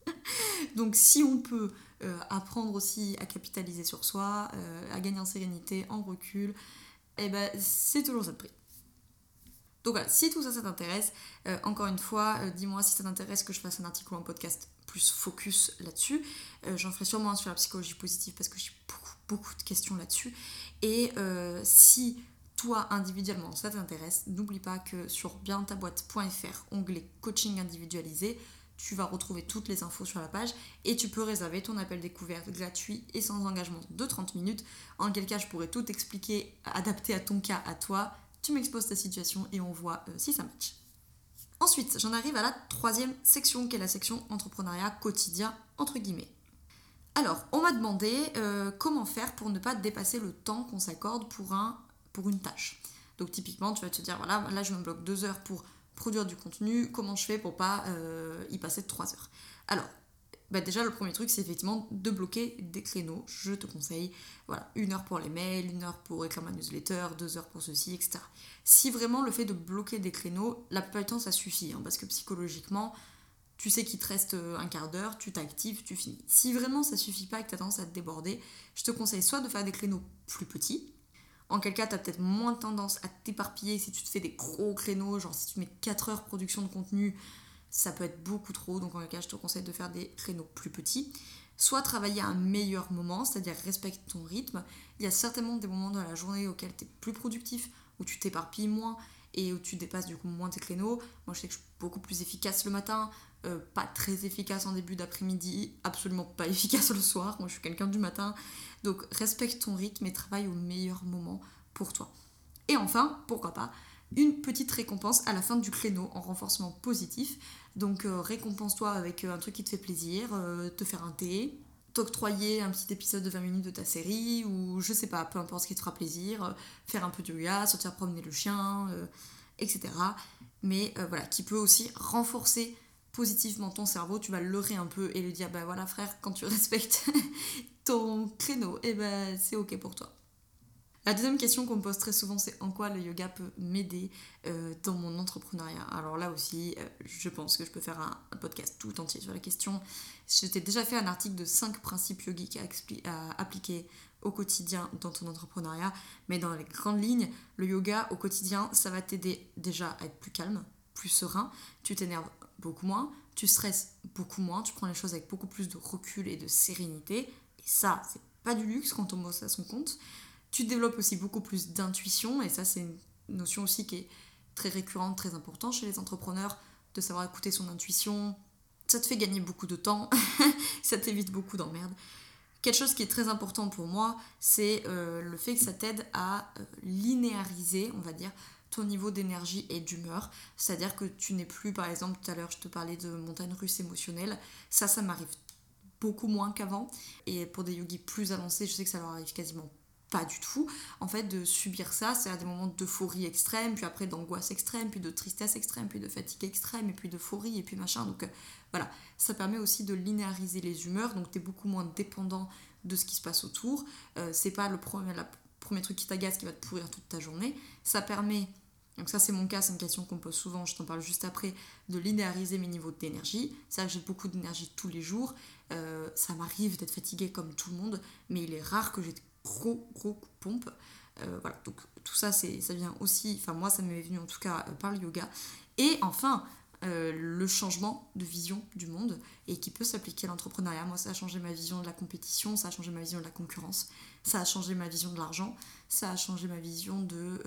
Donc si on peut euh, apprendre aussi à capitaliser sur soi, à gagner en sérénité, en recul, eh ben, c'est toujours ça de prix. Donc voilà, si tout ça, ça t'intéresse, euh, encore une fois, dis-moi si ça t'intéresse que je fasse un article ou un podcast plus focus là-dessus. J'en ferai sûrement un sur la psychologie positive parce que j'ai beaucoup, beaucoup de questions là-dessus. Et si toi individuellement ça t'intéresse, n'oublie pas que sur bientaboîte.fr, onglet coaching individualisé, tu vas retrouver toutes les infos sur la page et tu peux réserver ton appel découverte gratuit et sans engagement de 30 minutes. En quel cas je pourrais tout expliquer, adapté à ton cas, à toi. Tu m'exposes ta situation et on voit euh, si ça match. Ensuite, j'en arrive à la troisième section qui est la section entrepreneuriat quotidien entre guillemets. Alors, on m'a demandé euh, comment faire pour ne pas dépasser le temps qu'on s'accorde pour, un, pour une tâche. Donc typiquement, tu vas te dire, voilà, là je me bloque deux heures pour produire du contenu, comment je fais pour pas euh, y passer 3 heures? Alors, bah déjà le premier truc c'est effectivement de bloquer des créneaux. Je te conseille, voilà, une heure pour les mails, une heure pour écrire ma newsletter, deux heures pour ceci, etc. Si vraiment le fait de bloquer des créneaux, la plupart du temps ça suffit, hein, parce que psychologiquement, tu sais qu'il te reste euh, un quart d'heure, tu t'actives, tu finis. Si vraiment ça suffit pas et que tu as tendance à te déborder, je te conseille soit de faire des créneaux plus petits, en quel cas tu as peut-être moins tendance à t'éparpiller si tu te fais des gros créneaux, genre si tu mets 4 heures production de contenu, ça peut être beaucoup trop, donc en quel cas je te conseille de faire des créneaux plus petits. Soit travailler à un meilleur moment, c'est-à-dire respecte ton rythme. Il y a certainement des moments dans la journée auxquels tu es plus productif, où tu t'éparpilles moins et où tu dépasses du coup moins tes créneaux. Moi je sais que je suis beaucoup plus efficace le matin, euh, pas très efficace en début d'après-midi, absolument pas efficace le soir. Moi, je suis quelqu'un du matin. Donc, respecte ton rythme et travaille au meilleur moment pour toi. Et enfin, pourquoi pas, une petite récompense à la fin du créneau en renforcement positif. Donc, euh, récompense-toi avec euh, un truc qui te fait plaisir, te faire un thé, t'octroyer un petit épisode de 20 minutes de ta série, ou je sais pas, peu importe ce qui te fera plaisir, faire un peu de yoga, sortir promener le chien, etc. Mais voilà, qui peut aussi renforcer positivement ton cerveau, tu vas le leurrer un peu et lui dire bah voilà frère, quand tu respectes ton créneau, et eh ben c'est ok pour toi. La deuxième question qu'on me pose très souvent, c'est en quoi le yoga peut m'aider euh, dans mon entrepreneuriat? Alors là aussi, euh, je pense que je peux faire un, podcast tout entier sur la question. Je t'ai déjà fait un article de 5 principes yogiques à, à appliquer au quotidien dans ton entrepreneuriat, mais dans les grandes lignes, le yoga au quotidien, ça va t'aider déjà à être plus calme, plus serein, tu t'énerves beaucoup moins, tu stresses beaucoup moins, tu prends les choses avec beaucoup plus de recul et de sérénité. Et ça, c'est pas du luxe quand on bosse à son compte. Tu développes aussi beaucoup plus d'intuition, et ça, c'est une notion aussi qui est très récurrente, très importante chez les entrepreneurs, de savoir écouter son intuition. Ça te fait gagner beaucoup de temps, ça t'évite beaucoup d'emmerdes. Quelque chose qui est très important pour moi, c'est euh, le fait que ça t'aide à euh, linéariser, on va dire, ton niveau d'énergie et d'humeur. C'est-à-dire que tu n'es plus, par exemple, tout à l'heure je te parlais de montagne russe émotionnelle. Ça, ça m'arrive beaucoup moins qu'avant. Et pour des yogis plus avancés, je sais que ça leur arrive quasiment pas du tout. En fait, de subir ça, c'est à des moments d'euphorie extrême, puis après d'angoisse extrême, puis de tristesse extrême, puis de fatigue extrême, et puis d'euphorie, et puis machin. Donc euh, voilà, ça permet aussi de linéariser les humeurs, donc tu es beaucoup moins dépendant de ce qui se passe autour. Euh, c'est pas le premier, truc qui t'agace qui va te pourrir toute ta journée. Ça permet donc ça c'est mon cas, c'est une question qu'on pose souvent, je t'en parle juste après, de linéariser mes niveaux d'énergie. Que j'ai beaucoup d'énergie tous les jours, euh, ça m'arrive d'être fatiguée comme tout le monde, mais il est rare que j'ai gros gros pompes. Euh, voilà, donc tout ça, c'est, ça vient aussi, enfin moi ça m'est venu en tout cas euh, par le yoga. Et enfin, le changement de vision du monde et qui peut s'appliquer à l'entrepreneuriat. Moi, ça a changé ma vision de la compétition, ça a changé ma vision de la concurrence, ça a changé ma vision de l'argent, ça a changé ma vision de,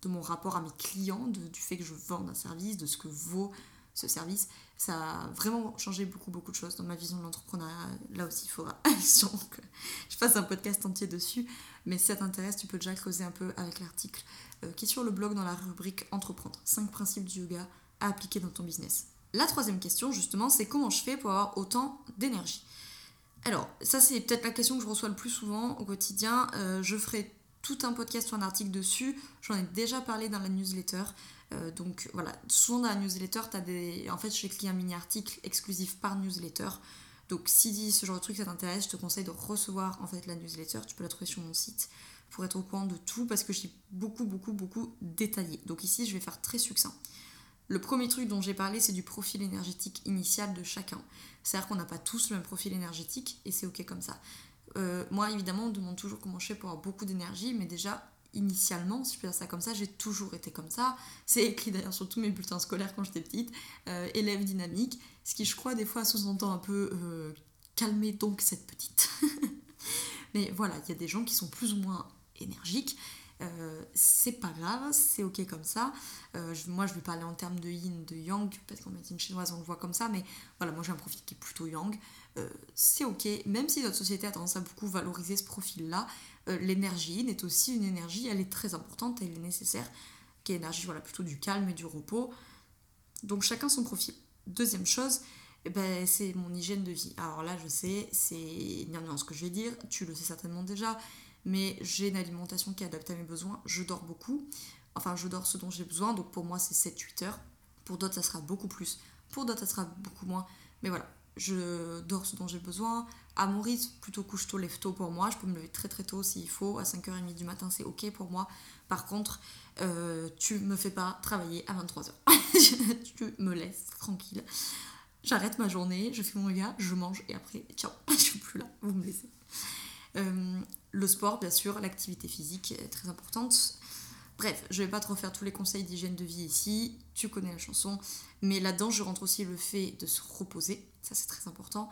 de mon rapport à mes clients, du fait que je vends un service, de ce que vaut ce service. Ça a vraiment changé beaucoup, beaucoup de choses dans ma vision de l'entrepreneuriat. Là aussi, il faudra que je fasse un podcast entier dessus. Mais si ça t'intéresse, tu peux déjà creuser un peu avec l'article euh, qui est sur le blog dans la rubrique Entreprendre. 5 principes du yoga à appliquer dans ton business. La troisième question, justement, c'est comment je fais pour avoir autant d'énergie? Alors, ça c'est peut-être la question que je reçois le plus souvent au quotidien. Euh, je ferai tout un podcast ou un article dessus. J'en ai déjà parlé dans la newsletter. Euh, donc voilà, souvent dans la newsletter, as des... en fait, j'écris un mini-article exclusif par newsletter. Donc si ce genre de truc ça t'intéresse, je te conseille de recevoir en fait la newsletter. Tu peux la trouver sur mon site pour être au courant de tout parce que suis beaucoup, beaucoup, beaucoup détaillé. Donc ici, je vais faire très succinct. Le premier truc dont j'ai parlé, c'est du profil énergétique initial de chacun. C'est-à-dire qu'on n'a pas tous le même profil énergétique et c'est ok comme ça. Euh, moi, évidemment, on me demande toujours comment je fais pour avoir beaucoup d'énergie, mais déjà, initialement, si je peux dire ça comme ça, j'ai toujours été comme ça. C'est écrit d'ailleurs sur tous mes bulletins scolaires quand j'étais petite. Euh, élève dynamique, ce qui, je crois, des fois sous-entend un peu euh, calmer donc cette petite. mais voilà, il y a des gens qui sont plus ou moins énergiques. c'est pas grave, c'est ok comme ça. moi, je vais parler en termes de yin, de yang, parce qu'en médecine chinoise, on le voit comme ça, mais voilà, moi j'ai un profil qui est plutôt yang. Euh, c'est ok, même si notre société a tendance à beaucoup valoriser ce profil-là, euh, l'énergie est aussi une énergie, elle est très importante, elle est nécessaire, qui est l'énergie voilà, plutôt du calme et du repos. Donc chacun son profil. Deuxième chose, eh ben, c'est mon hygiène de vie. Alors là, je sais, c'est bien ce que je vais dire, tu le sais certainement déjà, mais j'ai une alimentation qui est adaptée à mes besoins, je dors beaucoup, enfin je dors ce dont j'ai besoin, donc pour moi c'est 7-8 heures. Pour d'autres, ça sera beaucoup plus. Pour d'autres, ça sera beaucoup moins. Mais voilà, je dors ce dont j'ai besoin. À mon rythme, plutôt couche tôt, lève tôt pour moi. Je peux me lever très très tôt s'il faut. À 5h30 du matin, c'est ok pour moi. Par contre, euh, tu me fais pas travailler à 23h. tu me laisses tranquille. J'arrête ma journée, je fais mon yoga, je mange et après, ciao, je suis plus là, vous me laissez. Euh, le sport, bien sûr, l'activité physique est très importante. Bref, je vais pas trop faire tous les conseils d'hygiène de vie ici, tu connais la chanson, mais là-dedans, je rentre aussi le fait de se reposer, ça c'est très important.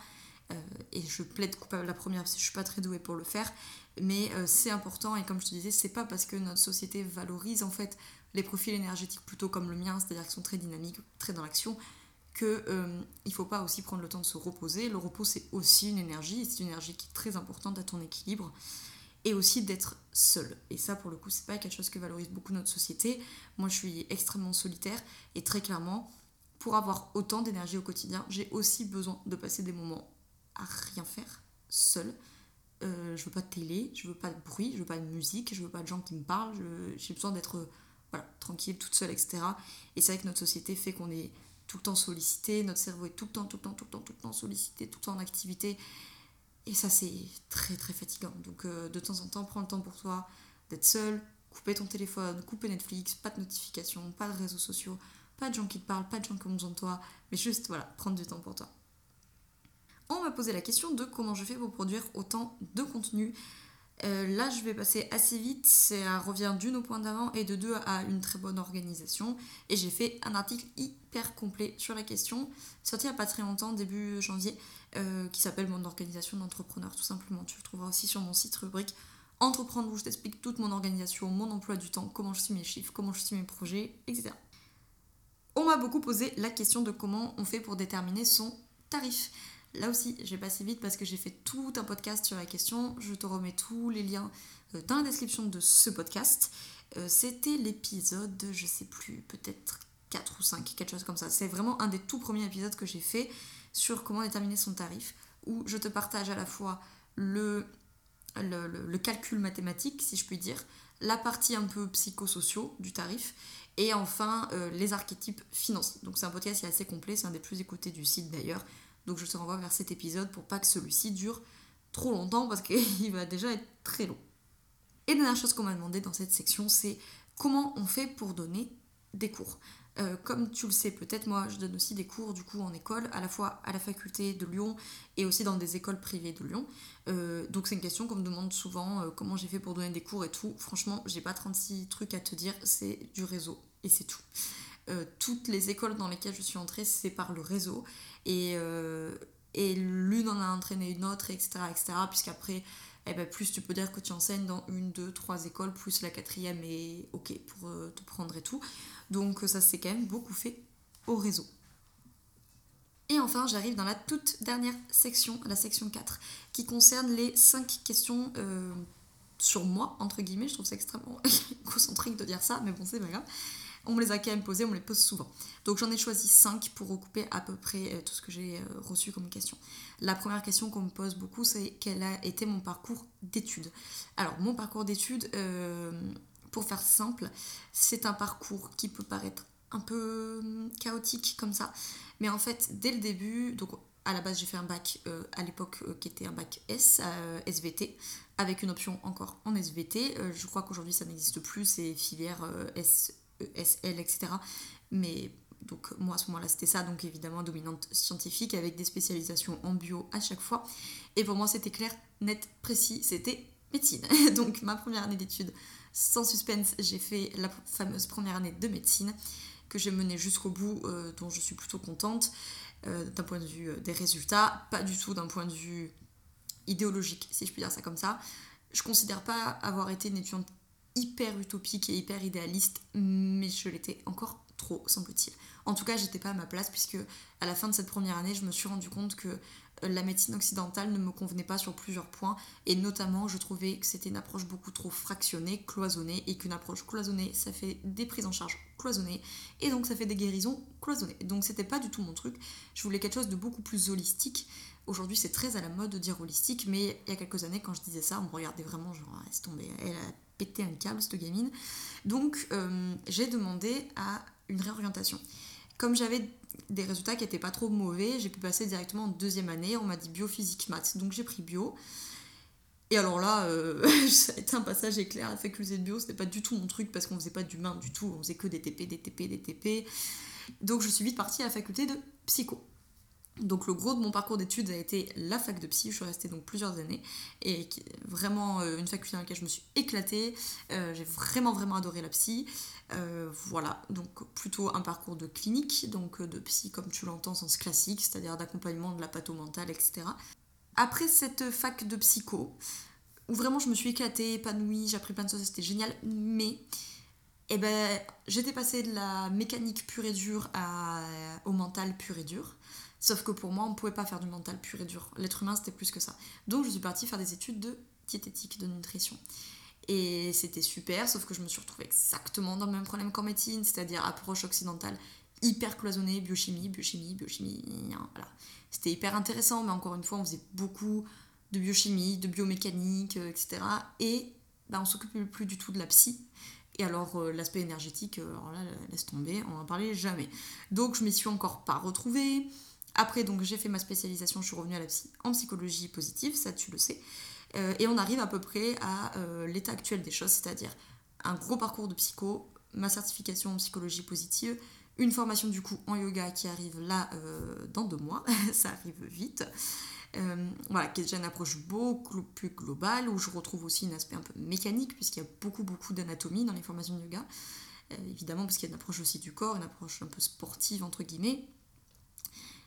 Euh, et je plaide coupable la première parce que je suis pas très douée pour le faire, mais euh, c'est important. Et comme je te disais, c'est pas parce que notre société valorise en fait les profils énergétiques plutôt comme le mien, c'est-à-dire qu'ils sont très dynamiques, très dans l'action, que euh, il faut pas aussi prendre le temps de se reposer. Le repos c'est aussi une énergie, c'est une énergie qui est très importante à ton équilibre et aussi d'être seul. Et ça, pour le coup, c'est pas quelque chose que valorise beaucoup notre société. Moi, je suis extrêmement solitaire et très clairement, pour avoir autant d'énergie au quotidien, j'ai aussi besoin de passer des moments à rien faire, seul. Euh, je veux pas de télé, je veux pas de bruit, je veux pas de musique, je veux pas de gens qui me parlent, j'ai besoin d'être voilà, tranquille, toute seule, etc. Et c'est vrai que notre société fait qu'on est tout le temps sollicité, notre cerveau est tout le temps, tout le temps, tout le temps, tout le temps sollicité, tout le temps en activité. Et ça, c'est très très fatigant. Donc euh, de temps en temps, prends le temps pour toi d'être seul, couper ton téléphone, couper Netflix, pas de notifications, pas de réseaux sociaux, pas de gens qui te parlent, pas de gens qui ont besoin de toi, mais juste voilà, prendre du temps pour toi. On m'a posé la question de comment je fais pour produire autant de contenu. Euh, là, je vais passer assez vite, ça revient d'une au point d'avant et de deux à une très bonne organisation. Et j'ai fait un article hyper complet sur la question, sorti il n'y a pas très longtemps, début janvier, euh, qui s'appelle Mon organisation d'entrepreneur, tout simplement. Tu le trouveras aussi sur mon site rubrique Entreprendre où je t'explique toute mon organisation, mon emploi du temps, comment je suis mes chiffres, comment je suis mes projets, etc. On m'a beaucoup posé la question de comment on fait pour déterminer son tarif. Là aussi, j'ai passé vite parce que j'ai fait tout un podcast sur la question. Je te remets tous les liens euh, dans la description de ce podcast. Euh, c'était l'épisode, je sais plus, peut-être 4 ou 5, quelque chose comme ça. C'est vraiment un des tout premiers épisodes que j'ai fait sur comment déterminer son tarif, où je te partage à la fois le, calcul mathématique, si je puis dire, la partie un peu psychosociaux du tarif, et enfin euh, les archétypes financiers. Donc c'est un podcast qui est assez complet, c'est un des plus écoutés du site d'ailleurs. Donc je te renvoie vers cet épisode pour pas que celui-ci dure trop longtemps parce qu'il va déjà être très long. Et dernière chose qu'on m'a demandé dans cette section, c'est comment on fait pour donner des cours. Euh, comme tu le sais peut-être, moi je donne aussi des cours du coup en école, à la fois à la faculté de Lyon et aussi dans des écoles privées de Lyon. Euh, donc c'est une question qu'on me demande souvent, euh, comment j'ai fait pour donner des cours et tout. Franchement, j'ai pas 36 trucs à te dire, c'est du réseau et c'est tout. Toutes les écoles dans lesquelles je suis entrée, c'est par le réseau. Et, et l'une en a entraîné une autre, etc. etc. Puisqu'après, eh ben, plus tu peux dire que tu enseignes dans une, deux, trois écoles, plus la quatrième est ok pour te prendre et tout. Donc ça s'est quand même beaucoup fait au réseau. Et enfin, j'arrive dans la toute dernière section, la section 4, qui concerne les 5 questions euh, sur moi, entre guillemets. Je trouve ça extrêmement concentrique de dire ça, mais bon, c'est pas grave. On me les a quand même posées, on me les pose souvent. Donc j'en ai choisi 5 pour recouper à peu près euh, tout ce que j'ai euh, reçu comme question. La première question qu'on me pose beaucoup, c'est quel a été mon parcours d'études? Alors, mon parcours d'études, pour faire simple, c'est un parcours qui peut paraître un peu hum, chaotique comme ça. Mais en fait, dès le début, donc à la base j'ai fait un bac euh, à l'époque euh, qui était un bac S, euh, SVT, avec une option encore en SVT. je crois qu'aujourd'hui ça n'existe plus, c'est filière S, SL, etc. Mais donc moi à ce moment-là c'était ça, donc évidemment dominante scientifique avec des spécialisations en bio à chaque fois. Et pour moi c'était clair, net, précis, c'était médecine. donc ma première année d'études sans suspense, j'ai fait la fameuse première année de médecine que j'ai menée jusqu'au bout, euh, dont je suis plutôt contente euh, d'un point de vue euh, des résultats, pas du tout d'un point de vue idéologique, si je puis dire ça comme ça. Je considère pas avoir été une étudiante hyper utopique et hyper idéaliste, mais je l'étais encore trop, semble-t-il. En tout cas, j'étais pas à ma place puisque à la fin de cette première année, je me suis rendu compte que la médecine occidentale ne me convenait pas sur plusieurs points et notamment je trouvais que c'était une approche beaucoup trop fractionnée, cloisonnée et qu'une approche cloisonnée ça fait des prises en charge cloisonnées et donc ça fait des guérisons cloisonnées. Donc c'était pas du tout mon truc, je voulais quelque chose de beaucoup plus holistique. Aujourd'hui c'est très à la mode de dire holistique mais il y a quelques années quand je disais ça on me regardait vraiment genre ah, laisse tomber, elle a pété un câble cette gamine. Donc euh, j'ai demandé à une réorientation. comme j'avais des résultats qui n'étaient pas trop mauvais, j'ai pu passer directement en deuxième année. On m'a dit biophysique maths, donc j'ai pris bio. Et alors là, euh, ça a été un passage éclair. La faculté de bio, c'était pas du tout mon truc parce qu'on faisait pas d'humain du tout. On faisait que des TP, des TP, des TP. Donc je suis vite partie à la faculté de psycho. Donc le gros de mon parcours d'études a été la fac de psy, je suis restée donc plusieurs années, et vraiment euh, une faculté dans laquelle je me suis éclatée, euh, j'ai vraiment vraiment adoré la psy. Euh, voilà, donc plutôt un parcours de clinique, donc de psy comme tu l'entends, sens classique, c'est-à-dire d'accompagnement de la patho mentale, etc. Après cette fac de psycho, où vraiment je me suis éclatée, épanouie, j'ai appris plein de choses, c'était génial, mais eh ben, j'étais passée de la mécanique pure et dure au mental pur et dur. Sauf que pour moi, on ne pouvait pas faire du mental pur et dur. L'être humain, c'était plus que ça. Donc, je suis partie faire des études de diététique, de nutrition. Et c'était super, sauf que je me suis retrouvée exactement dans le même problème qu'en médecine, c'est-à-dire approche occidentale hyper cloisonnée, biochimie, biochimie, biochimie. Voilà. C'était hyper intéressant, mais encore une fois, on faisait beaucoup de biochimie, de biomécanique, euh, etc. Et bah, on s'occupait plus du tout de la psy. Et alors euh, l'aspect énergétique, euh, alors là, laisse tomber, on n'en parlait jamais. Donc je m'y suis encore pas retrouvée. Après, donc j'ai fait ma spécialisation, je suis revenue à la psy en psychologie positive, ça tu le sais. Euh, et on arrive à peu près à euh, l'état actuel des choses, c'est-à-dire un gros parcours de psycho, ma certification en psychologie positive, une formation du coup en yoga qui arrive là euh, dans deux mois, ça arrive vite. voilà, qui est déjà une approche beaucoup plus globale, où je retrouve aussi un aspect un peu mécanique, puisqu'il y a beaucoup, beaucoup d'anatomie dans les formations de yoga. évidemment, parce qu'il y a une approche aussi du corps, une approche un peu sportive, entre guillemets.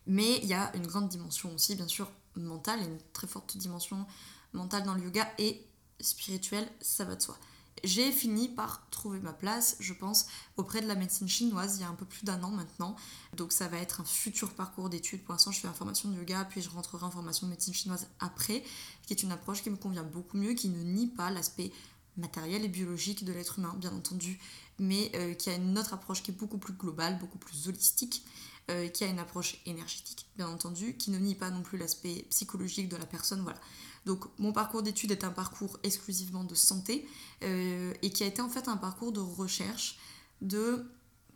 Mais il y a une grande dimension aussi, bien sûr, mentale, une très forte dimension mentale dans le yoga et spirituelle, ça va de soi. J'ai fini par trouver ma place, je pense, auprès de la médecine chinoise il y a un peu plus d'un an maintenant. Donc ça va être un futur parcours d'études. Pour l'instant, je fais une formation de yoga, puis je rentrerai en formation de médecine chinoise après, qui est une approche qui me convient beaucoup mieux, qui ne nie pas l'aspect matériel et biologique de l'être humain, bien entendu, mais euh, qui a une autre approche qui est beaucoup plus globale, beaucoup plus holistique, euh, qui a une approche énergétique, bien entendu, qui ne nie pas non plus l'aspect psychologique de la personne. Voilà. Donc mon parcours d'études est un parcours exclusivement de santé euh, et qui a été en fait un parcours de recherche de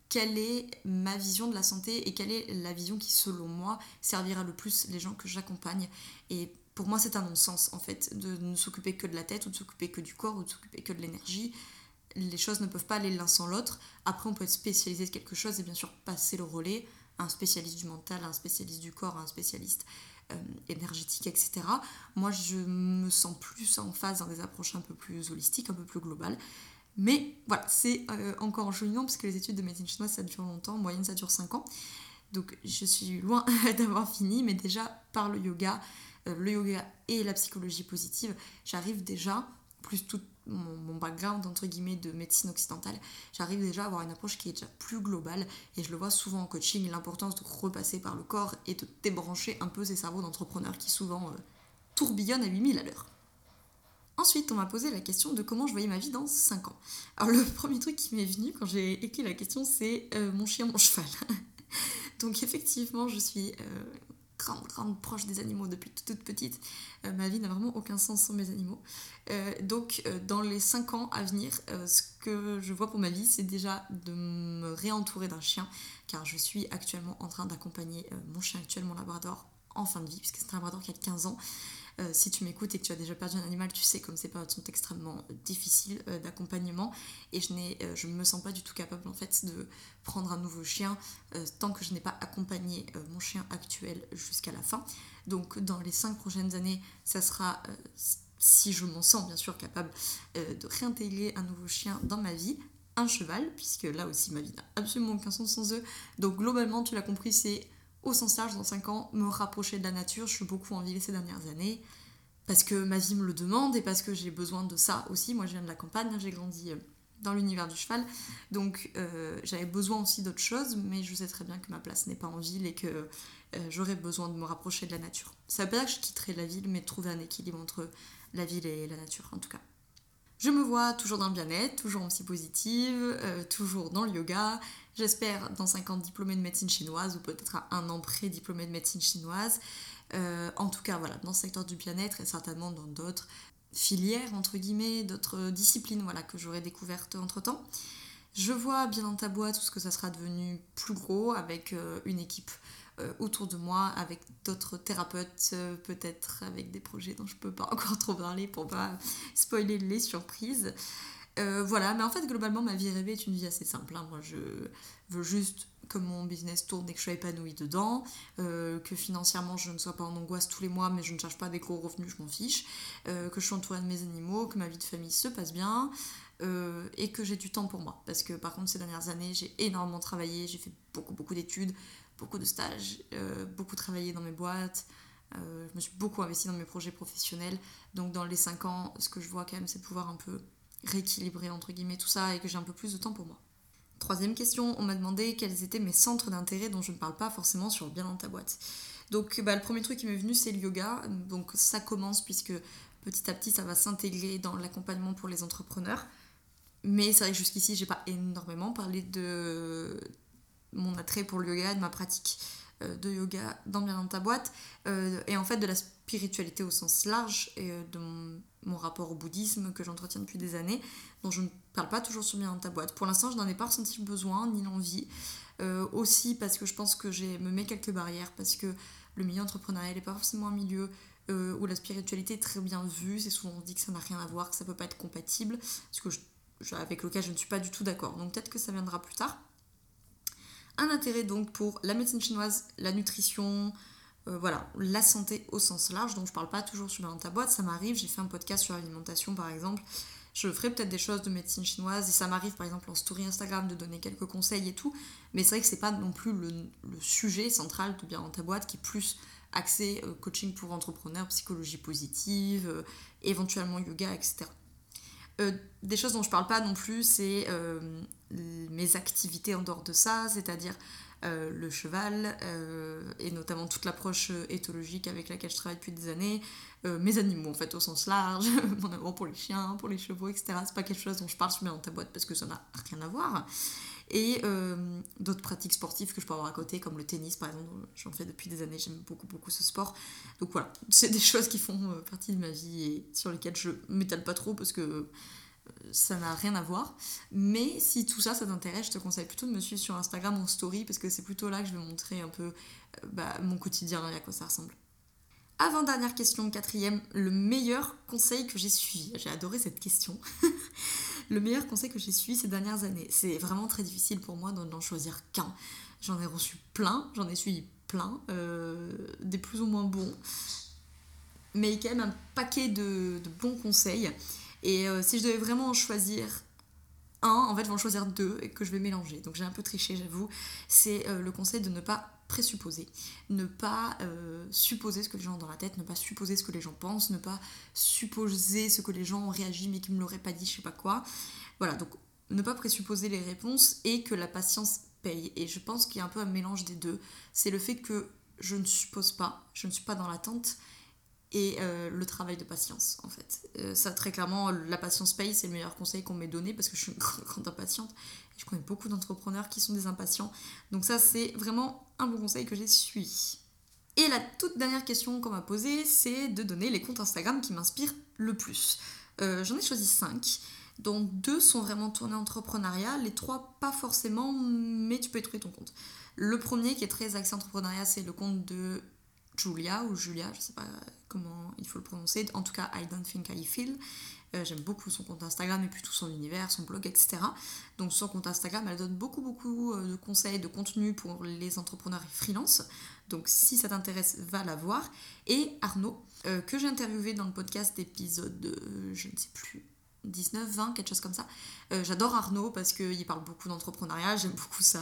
quelle est ma vision de la santé et quelle est la vision qui, selon moi, servira le plus les gens que j'accompagne. Et pour moi, c'est un non-sens, en fait, de ne s'occuper que de la tête ou de s'occuper que du corps ou de s'occuper que de l'énergie les choses ne peuvent pas aller l'un sans l'autre. Après, on peut être spécialisé de quelque chose et bien sûr passer le relais un spécialiste du mental, un spécialiste du corps, un spécialiste euh, énergétique, etc. Moi, je me sens plus en phase dans des approches un peu plus holistiques, un peu plus globales. Mais voilà, c'est euh, encore joliment parce que les études de médecine chinoise, ça dure longtemps. En moyenne, ça dure 5 ans. Donc, je suis loin d'avoir fini, mais déjà, par le yoga, euh, le yoga et la psychologie positive, j'arrive déjà, plus toute mon, background entre guillemets de médecine occidentale, j'arrive déjà à avoir une approche qui est déjà plus globale et je le vois souvent en coaching, l'importance de repasser par le corps et de débrancher un peu ces cerveaux d'entrepreneurs qui souvent euh, tourbillonnent à 8000 à l'heure. Ensuite, on m'a posé la question de comment je voyais ma vie dans 5 ans. Alors le premier truc qui m'est venu quand j'ai écrit la question, c'est euh, mon chien, mon cheval. Donc effectivement, je suis euh, grande, grande proche des animaux depuis toute, petite. Euh, ma vie n'a vraiment aucun sens sans mes animaux. Euh, donc, euh, dans les 5 ans à venir, ce que je vois pour ma vie, c'est déjà de me réentourer d'un chien, car je suis actuellement en train d'accompagner mon chien actuel, mon labrador, en fin de vie, puisque c'est un labrador qui a 15 ans. Euh, si tu m'écoutes et que tu as déjà perdu un animal, tu sais comme ces périodes sont extrêmement difficiles euh, d'accompagnement et je ne euh, je me sens pas du tout capable en fait de prendre un nouveau chien tant que je n'ai pas accompagné mon chien actuel jusqu'à la fin. Donc dans les cinq prochaines années, ça sera si je m'en sens bien sûr capable de réintégrer un nouveau chien dans ma vie, un cheval, puisque là aussi ma vie n'a absolument aucun sens sans eux. Donc globalement, tu l'as compris, c'est au sens large dans 5 ans, me rapprocher de la nature. Je suis beaucoup en ville ces dernières années parce que ma vie me le demande et parce que j'ai besoin de ça aussi. Moi, je viens de la campagne, j'ai grandi euh, dans l'univers du cheval, donc euh, j'avais besoin aussi d'autres choses, mais je sais très bien que ma place n'est pas en ville et que euh, j'aurais besoin de me rapprocher de la nature. Ça veut pas dire que je quitterai la ville, mais trouver un équilibre entre la ville et la nature, en tout cas. Je me vois toujours dans le bien-être, toujours en psy positive, toujours dans le yoga, J'espère dans 5 ans diplômée de médecine chinoise ou peut-être à un an près diplômée de médecine chinoise. Euh, en tout cas, voilà, dans le secteur du bien-être et certainement dans d'autres filières, entre guillemets, d'autres disciplines voilà, que j'aurais découvertes entre-temps. Je vois bien dans ta boîte tout ce que ça sera devenu plus gros avec une équipe autour de moi, avec d'autres thérapeutes, peut-être avec des projets dont je peux pas encore trop parler pour pas spoiler les surprises. Voilà, mais en fait, globalement, ma vie rêvée est une vie assez simple. Hein. Moi, je veux juste que mon business tourne et que je sois épanouie dedans, euh, que financièrement je ne sois pas en angoisse tous les mois mais je ne cherche pas des gros revenus, je m'en fiche, euh, que je suis entourée de mes animaux, que ma vie de famille se passe bien euh, et que j'ai du temps pour moi. Parce que par contre ces dernières années j'ai énormément travaillé, j'ai fait beaucoup beaucoup d'études, beaucoup de stages, beaucoup travaillé dans mes boîtes. je me suis beaucoup investie dans mes projets professionnels. Donc dans les 5 ans, ce que je vois quand même, c'est pouvoir un peu rééquilibrer entre guillemets tout ça et que j'ai un peu plus de temps pour moi. Troisième question, on m'a demandé quels étaient mes centres d'intérêt dont je ne parle pas forcément sur Bien dans ta boîte. Donc bah, le premier truc qui m'est venu c'est le yoga. Donc ça commence puisque petit à petit ça va s'intégrer dans l'accompagnement pour les entrepreneurs. Mais c'est vrai que jusqu'ici j'ai pas énormément parlé de mon attrait pour le yoga, de ma pratique de yoga dans Bien dans ta boîte. Euh, et en fait de la spiritualité au sens large et euh, de mon, rapport au bouddhisme que j'entretiens depuis des années, dont je ne parle pas toujours sur bien dans ta boîte. Pour l'instant, je n'en ai pas ressenti le besoin ni l'envie. Euh, aussi parce que je pense que j'ai me mets quelques barrières, parce que le milieu entrepreneurial n'est pas forcément un milieu euh, où la spiritualité est très bien vue. C'est souvent dit que ça n'a rien à voir, que ça peut pas être compatible, ce que avec lequel je ne suis pas du tout d'accord. Donc peut-être que ça viendra plus tard. Un intérêt donc pour la médecine chinoise, la nutrition, euh, voilà, la santé au sens large, donc je parle pas toujours sur ta boîte, ça m'arrive, j'ai fait un podcast sur l'alimentation par exemple, je ferai peut-être des choses de médecine chinoise. Et ça m'arrive par exemple en story Instagram de donner quelques conseils et tout, mais c'est vrai que c'est pas non plus le, sujet central de bien dans ta boîte qui est plus axé euh, coaching pour entrepreneurs, psychologie positive, euh, éventuellement yoga, etc. des choses dont je parle pas non plus, c'est mes activités en dehors de ça, c'est-à-dire euh, le cheval, euh, et notamment toute l'approche euh, éthologique avec laquelle je travaille depuis des années, mes animaux en fait au sens large, mon amour pour les chiens, pour les chevaux, etc. C'est pas quelque chose dont je parle sur dans ta boîte parce que ça n'a rien à voir. Et d'autres pratiques sportives que je peux avoir à côté, comme le tennis par exemple, j'en fais depuis des années, j'aime beaucoup beaucoup ce sport. Donc voilà, c'est des choses qui font partie de ma vie et sur lesquelles je m'étale pas trop parce que ça n'a rien à voir. Mais si tout ça, ça t'intéresse, je te conseille plutôt de me suivre sur Instagram en story parce que c'est plutôt là que je vais montrer un peu euh, bah, mon quotidien et à quoi ça ressemble. Avant-dernière question, quatrième, le meilleur conseil que j'ai suivi. J'ai adoré cette question. le meilleur conseil que j'ai suivi ces dernières années. C'est vraiment très difficile pour moi d'en choisir qu'un. J'en ai reçu plein, j'en ai suivi plein, euh, des plus ou moins bons. Mais quand même un paquet de, de bons conseils. Et euh, si je devais vraiment en choisir un, en fait, je vais en choisir deux et que je vais mélanger. Donc j'ai un peu triché, j'avoue. C'est euh, le conseil de ne pas présupposer, ne pas euh, supposer ce que les gens ont dans la tête, ne pas supposer ce que les gens pensent, ne pas supposer ce que les gens ont réagi mais qui me l'auraient pas dit, je sais pas quoi. Voilà, donc ne pas présupposer les réponses et que la patience paye. Et je pense qu'il y a un peu un mélange des deux. C'est le fait que je ne suppose pas, je ne suis pas dans l'attente et euh, le travail de patience en fait. Euh, ça très clairement, la patience paye, c'est le meilleur conseil qu'on m'ait donné parce que je suis une grande, impatiente et je connais beaucoup d'entrepreneurs qui sont des impatients. Donc ça c'est vraiment un bon conseil que j'ai suivi. Et la toute dernière question qu'on m'a posée, c'est de donner les comptes Instagram qui m'inspirent le plus. Euh, j'en ai choisi 5, dont deux sont vraiment tournés entrepreneuriat, les trois pas forcément, mais tu peux y trouver ton compte. Le premier qui est très axé entrepreneuriat, c'est le compte de Julia ou Julia, je sais pas comment il faut le prononcer, en tout cas I don't think I feel. Euh, j'aime beaucoup son compte Instagram et puis tout son univers, son blog, etc. Donc son compte Instagram, elle donne beaucoup beaucoup euh, de conseils, de contenu pour les entrepreneurs et freelance. Donc si ça t'intéresse, va la voir. Et Arnaud, euh, que j'ai interviewé dans le podcast épisode, je ne sais plus, 19, 20, quelque chose comme ça. J'adore Arnaud parce qu'il parle beaucoup d'entrepreneuriat, j'aime beaucoup sa,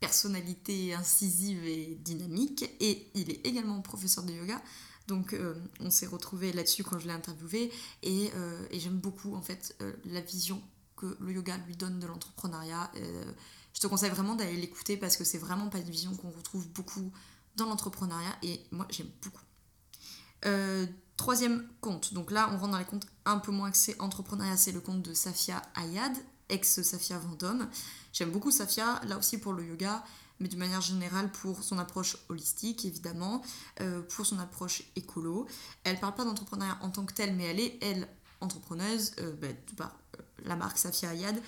personnalité incisive et dynamique, et il est également professeur de yoga. Donc euh, on s'est retrouvé là-dessus quand je l'ai interviewé, et, euh, j'aime beaucoup en fait euh, la vision que le yoga lui donne de l'entrepreneuriat. je te conseille vraiment d'aller l'écouter parce que c'est vraiment pas une vision qu'on retrouve beaucoup dans l'entrepreneuriat, et moi j'aime beaucoup. troisième compte, donc là on rentre dans les comptes un peu moins axés entrepreneuriat, c'est le compte de Safia Ayad, ex-Safia Vendôme. J'aime beaucoup Safia, là aussi pour le yoga, mais d'une manière générale pour son approche holistique, évidemment, euh, pour son approche écolo. Elle parle pas d'entrepreneuriat en tant que tel, mais elle est, elle, entrepreneuse, euh, bah, par euh, la marque Safia Ayad.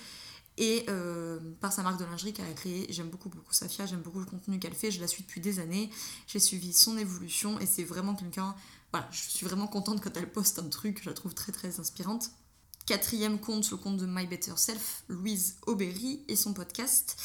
Et euh, par sa marque de lingerie qu'elle a créée, j'aime beaucoup, beaucoup Safia, j'aime beaucoup le contenu qu'elle fait, je la suis depuis des années, j'ai suivi son évolution et c'est vraiment quelqu'un. Voilà, je suis vraiment contente quand elle poste un truc, je la trouve très très inspirante. Quatrième compte, le compte de My Better Self, Louise Aubéry et son podcast.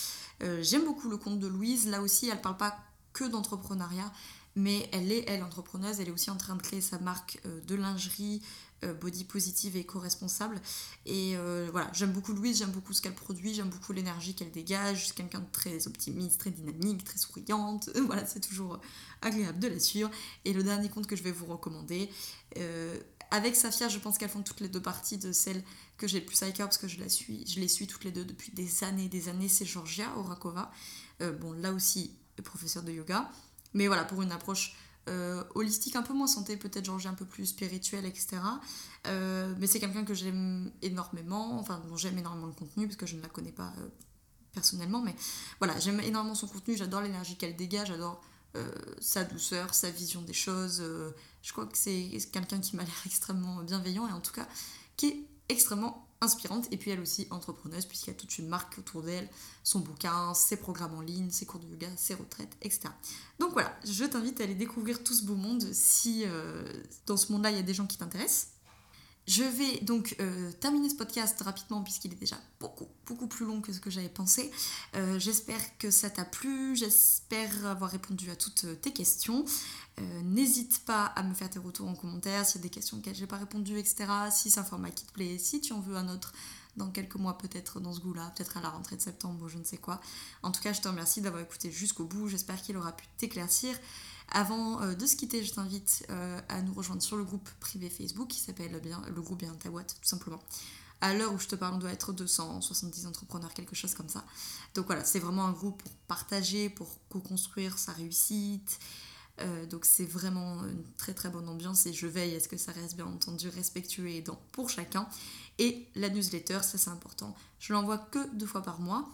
Euh, j'aime beaucoup le compte de Louise, là aussi elle parle pas que d'entrepreneuriat, mais elle est, elle, entrepreneuse, elle est aussi en train de créer sa marque euh, de lingerie, euh, body positive et éco-responsable. Et voilà, j'aime beaucoup Louise, j'aime beaucoup ce qu'elle produit, j'aime beaucoup l'énergie qu'elle dégage. C'est quelqu'un de très optimiste, très dynamique, très souriante. voilà, c'est toujours agréable de la suivre. Et le dernier compte que je vais vous recommander, avec Safia, je pense qu'elles font toutes les deux parties de celles que j'ai le plus à cœur parce que je, la suis, je les suis toutes les deux depuis des années des années. C'est Georgia Orakova. bon, là aussi, professeur de yoga. Mais voilà, pour une approche euh, holistique, un peu moins santé, peut-être genre un peu plus spirituel, etc. Euh, mais c'est quelqu'un que j'aime énormément, enfin dont j'aime énormément le contenu, parce que je ne la connais pas euh, personnellement, mais voilà, j'aime énormément son contenu, j'adore l'énergie qu'elle dégage, j'adore sa douceur, sa vision des choses. je crois que c'est quelqu'un qui m'a l'air extrêmement bienveillant et en tout cas qui est extrêmement inspirante et puis elle aussi entrepreneuse puisqu'il y a toute une marque autour d'elle, son bouquin, ses programmes en ligne, ses cours de yoga, ses retraites, etc. Donc voilà, je t'invite à aller découvrir tout ce beau monde si euh, dans ce monde-là il y a des gens qui t'intéressent. Je vais donc euh, terminer ce podcast rapidement puisqu'il est déjà beaucoup, beaucoup plus long que ce que j'avais pensé. Euh, j'espère que ça t'a plu, j'espère avoir répondu à toutes tes questions. Euh, n'hésite pas à me faire tes retours en commentaire s'il y a des questions auxquelles j'ai pas répondu, etc. Si c'est un format qui te plaît, si tu en veux un autre dans quelques mois peut-être dans ce goût-là, peut-être à la rentrée de septembre ou je ne sais quoi. En tout cas, je te remercie d'avoir écouté jusqu'au bout. J'espère qu'il aura pu t'éclaircir. Avant euh, de se quitter, je t'invite euh, à nous rejoindre sur le groupe privé Facebook qui s'appelle bien le groupe Bien ta boîte, tout simplement. À l'heure où je te parle, on doit être 270 entrepreneurs, quelque chose comme ça. Donc voilà, c'est vraiment un groupe pour partager, pour co-construire sa réussite. Euh, donc c'est vraiment une très très bonne ambiance et je veille à ce que ça reste bien entendu respectueux et aidant pour chacun. Et la newsletter, ça c'est important. Je l'envoie que deux fois par mois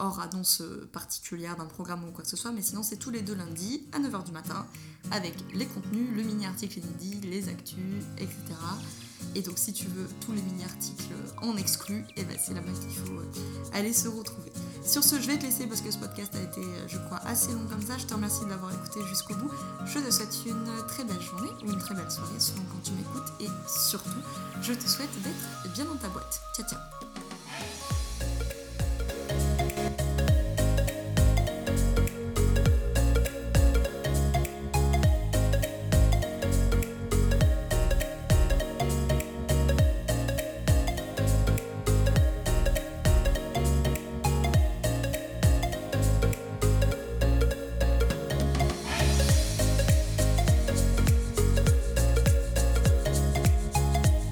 hors annonce particulière d'un programme ou quoi que ce soit, mais sinon c'est tous les deux lundis à 9h du matin avec les contenus, le mini-article inédit, les actus, etc. Et donc si tu veux tous les mini-articles en exclus, et eh ben c'est là-bas qu'il faut euh, aller se retrouver. Sur ce, je vais te laisser parce que ce podcast a été, je crois, assez long comme ça. Je te remercie de l'avoir écouté jusqu'au bout. Je te souhaite une très belle journée ou une très belle soirée selon quand tu m'écoutes. Et surtout, je te souhaite d'être bien dans ta boîte. Ciao ciao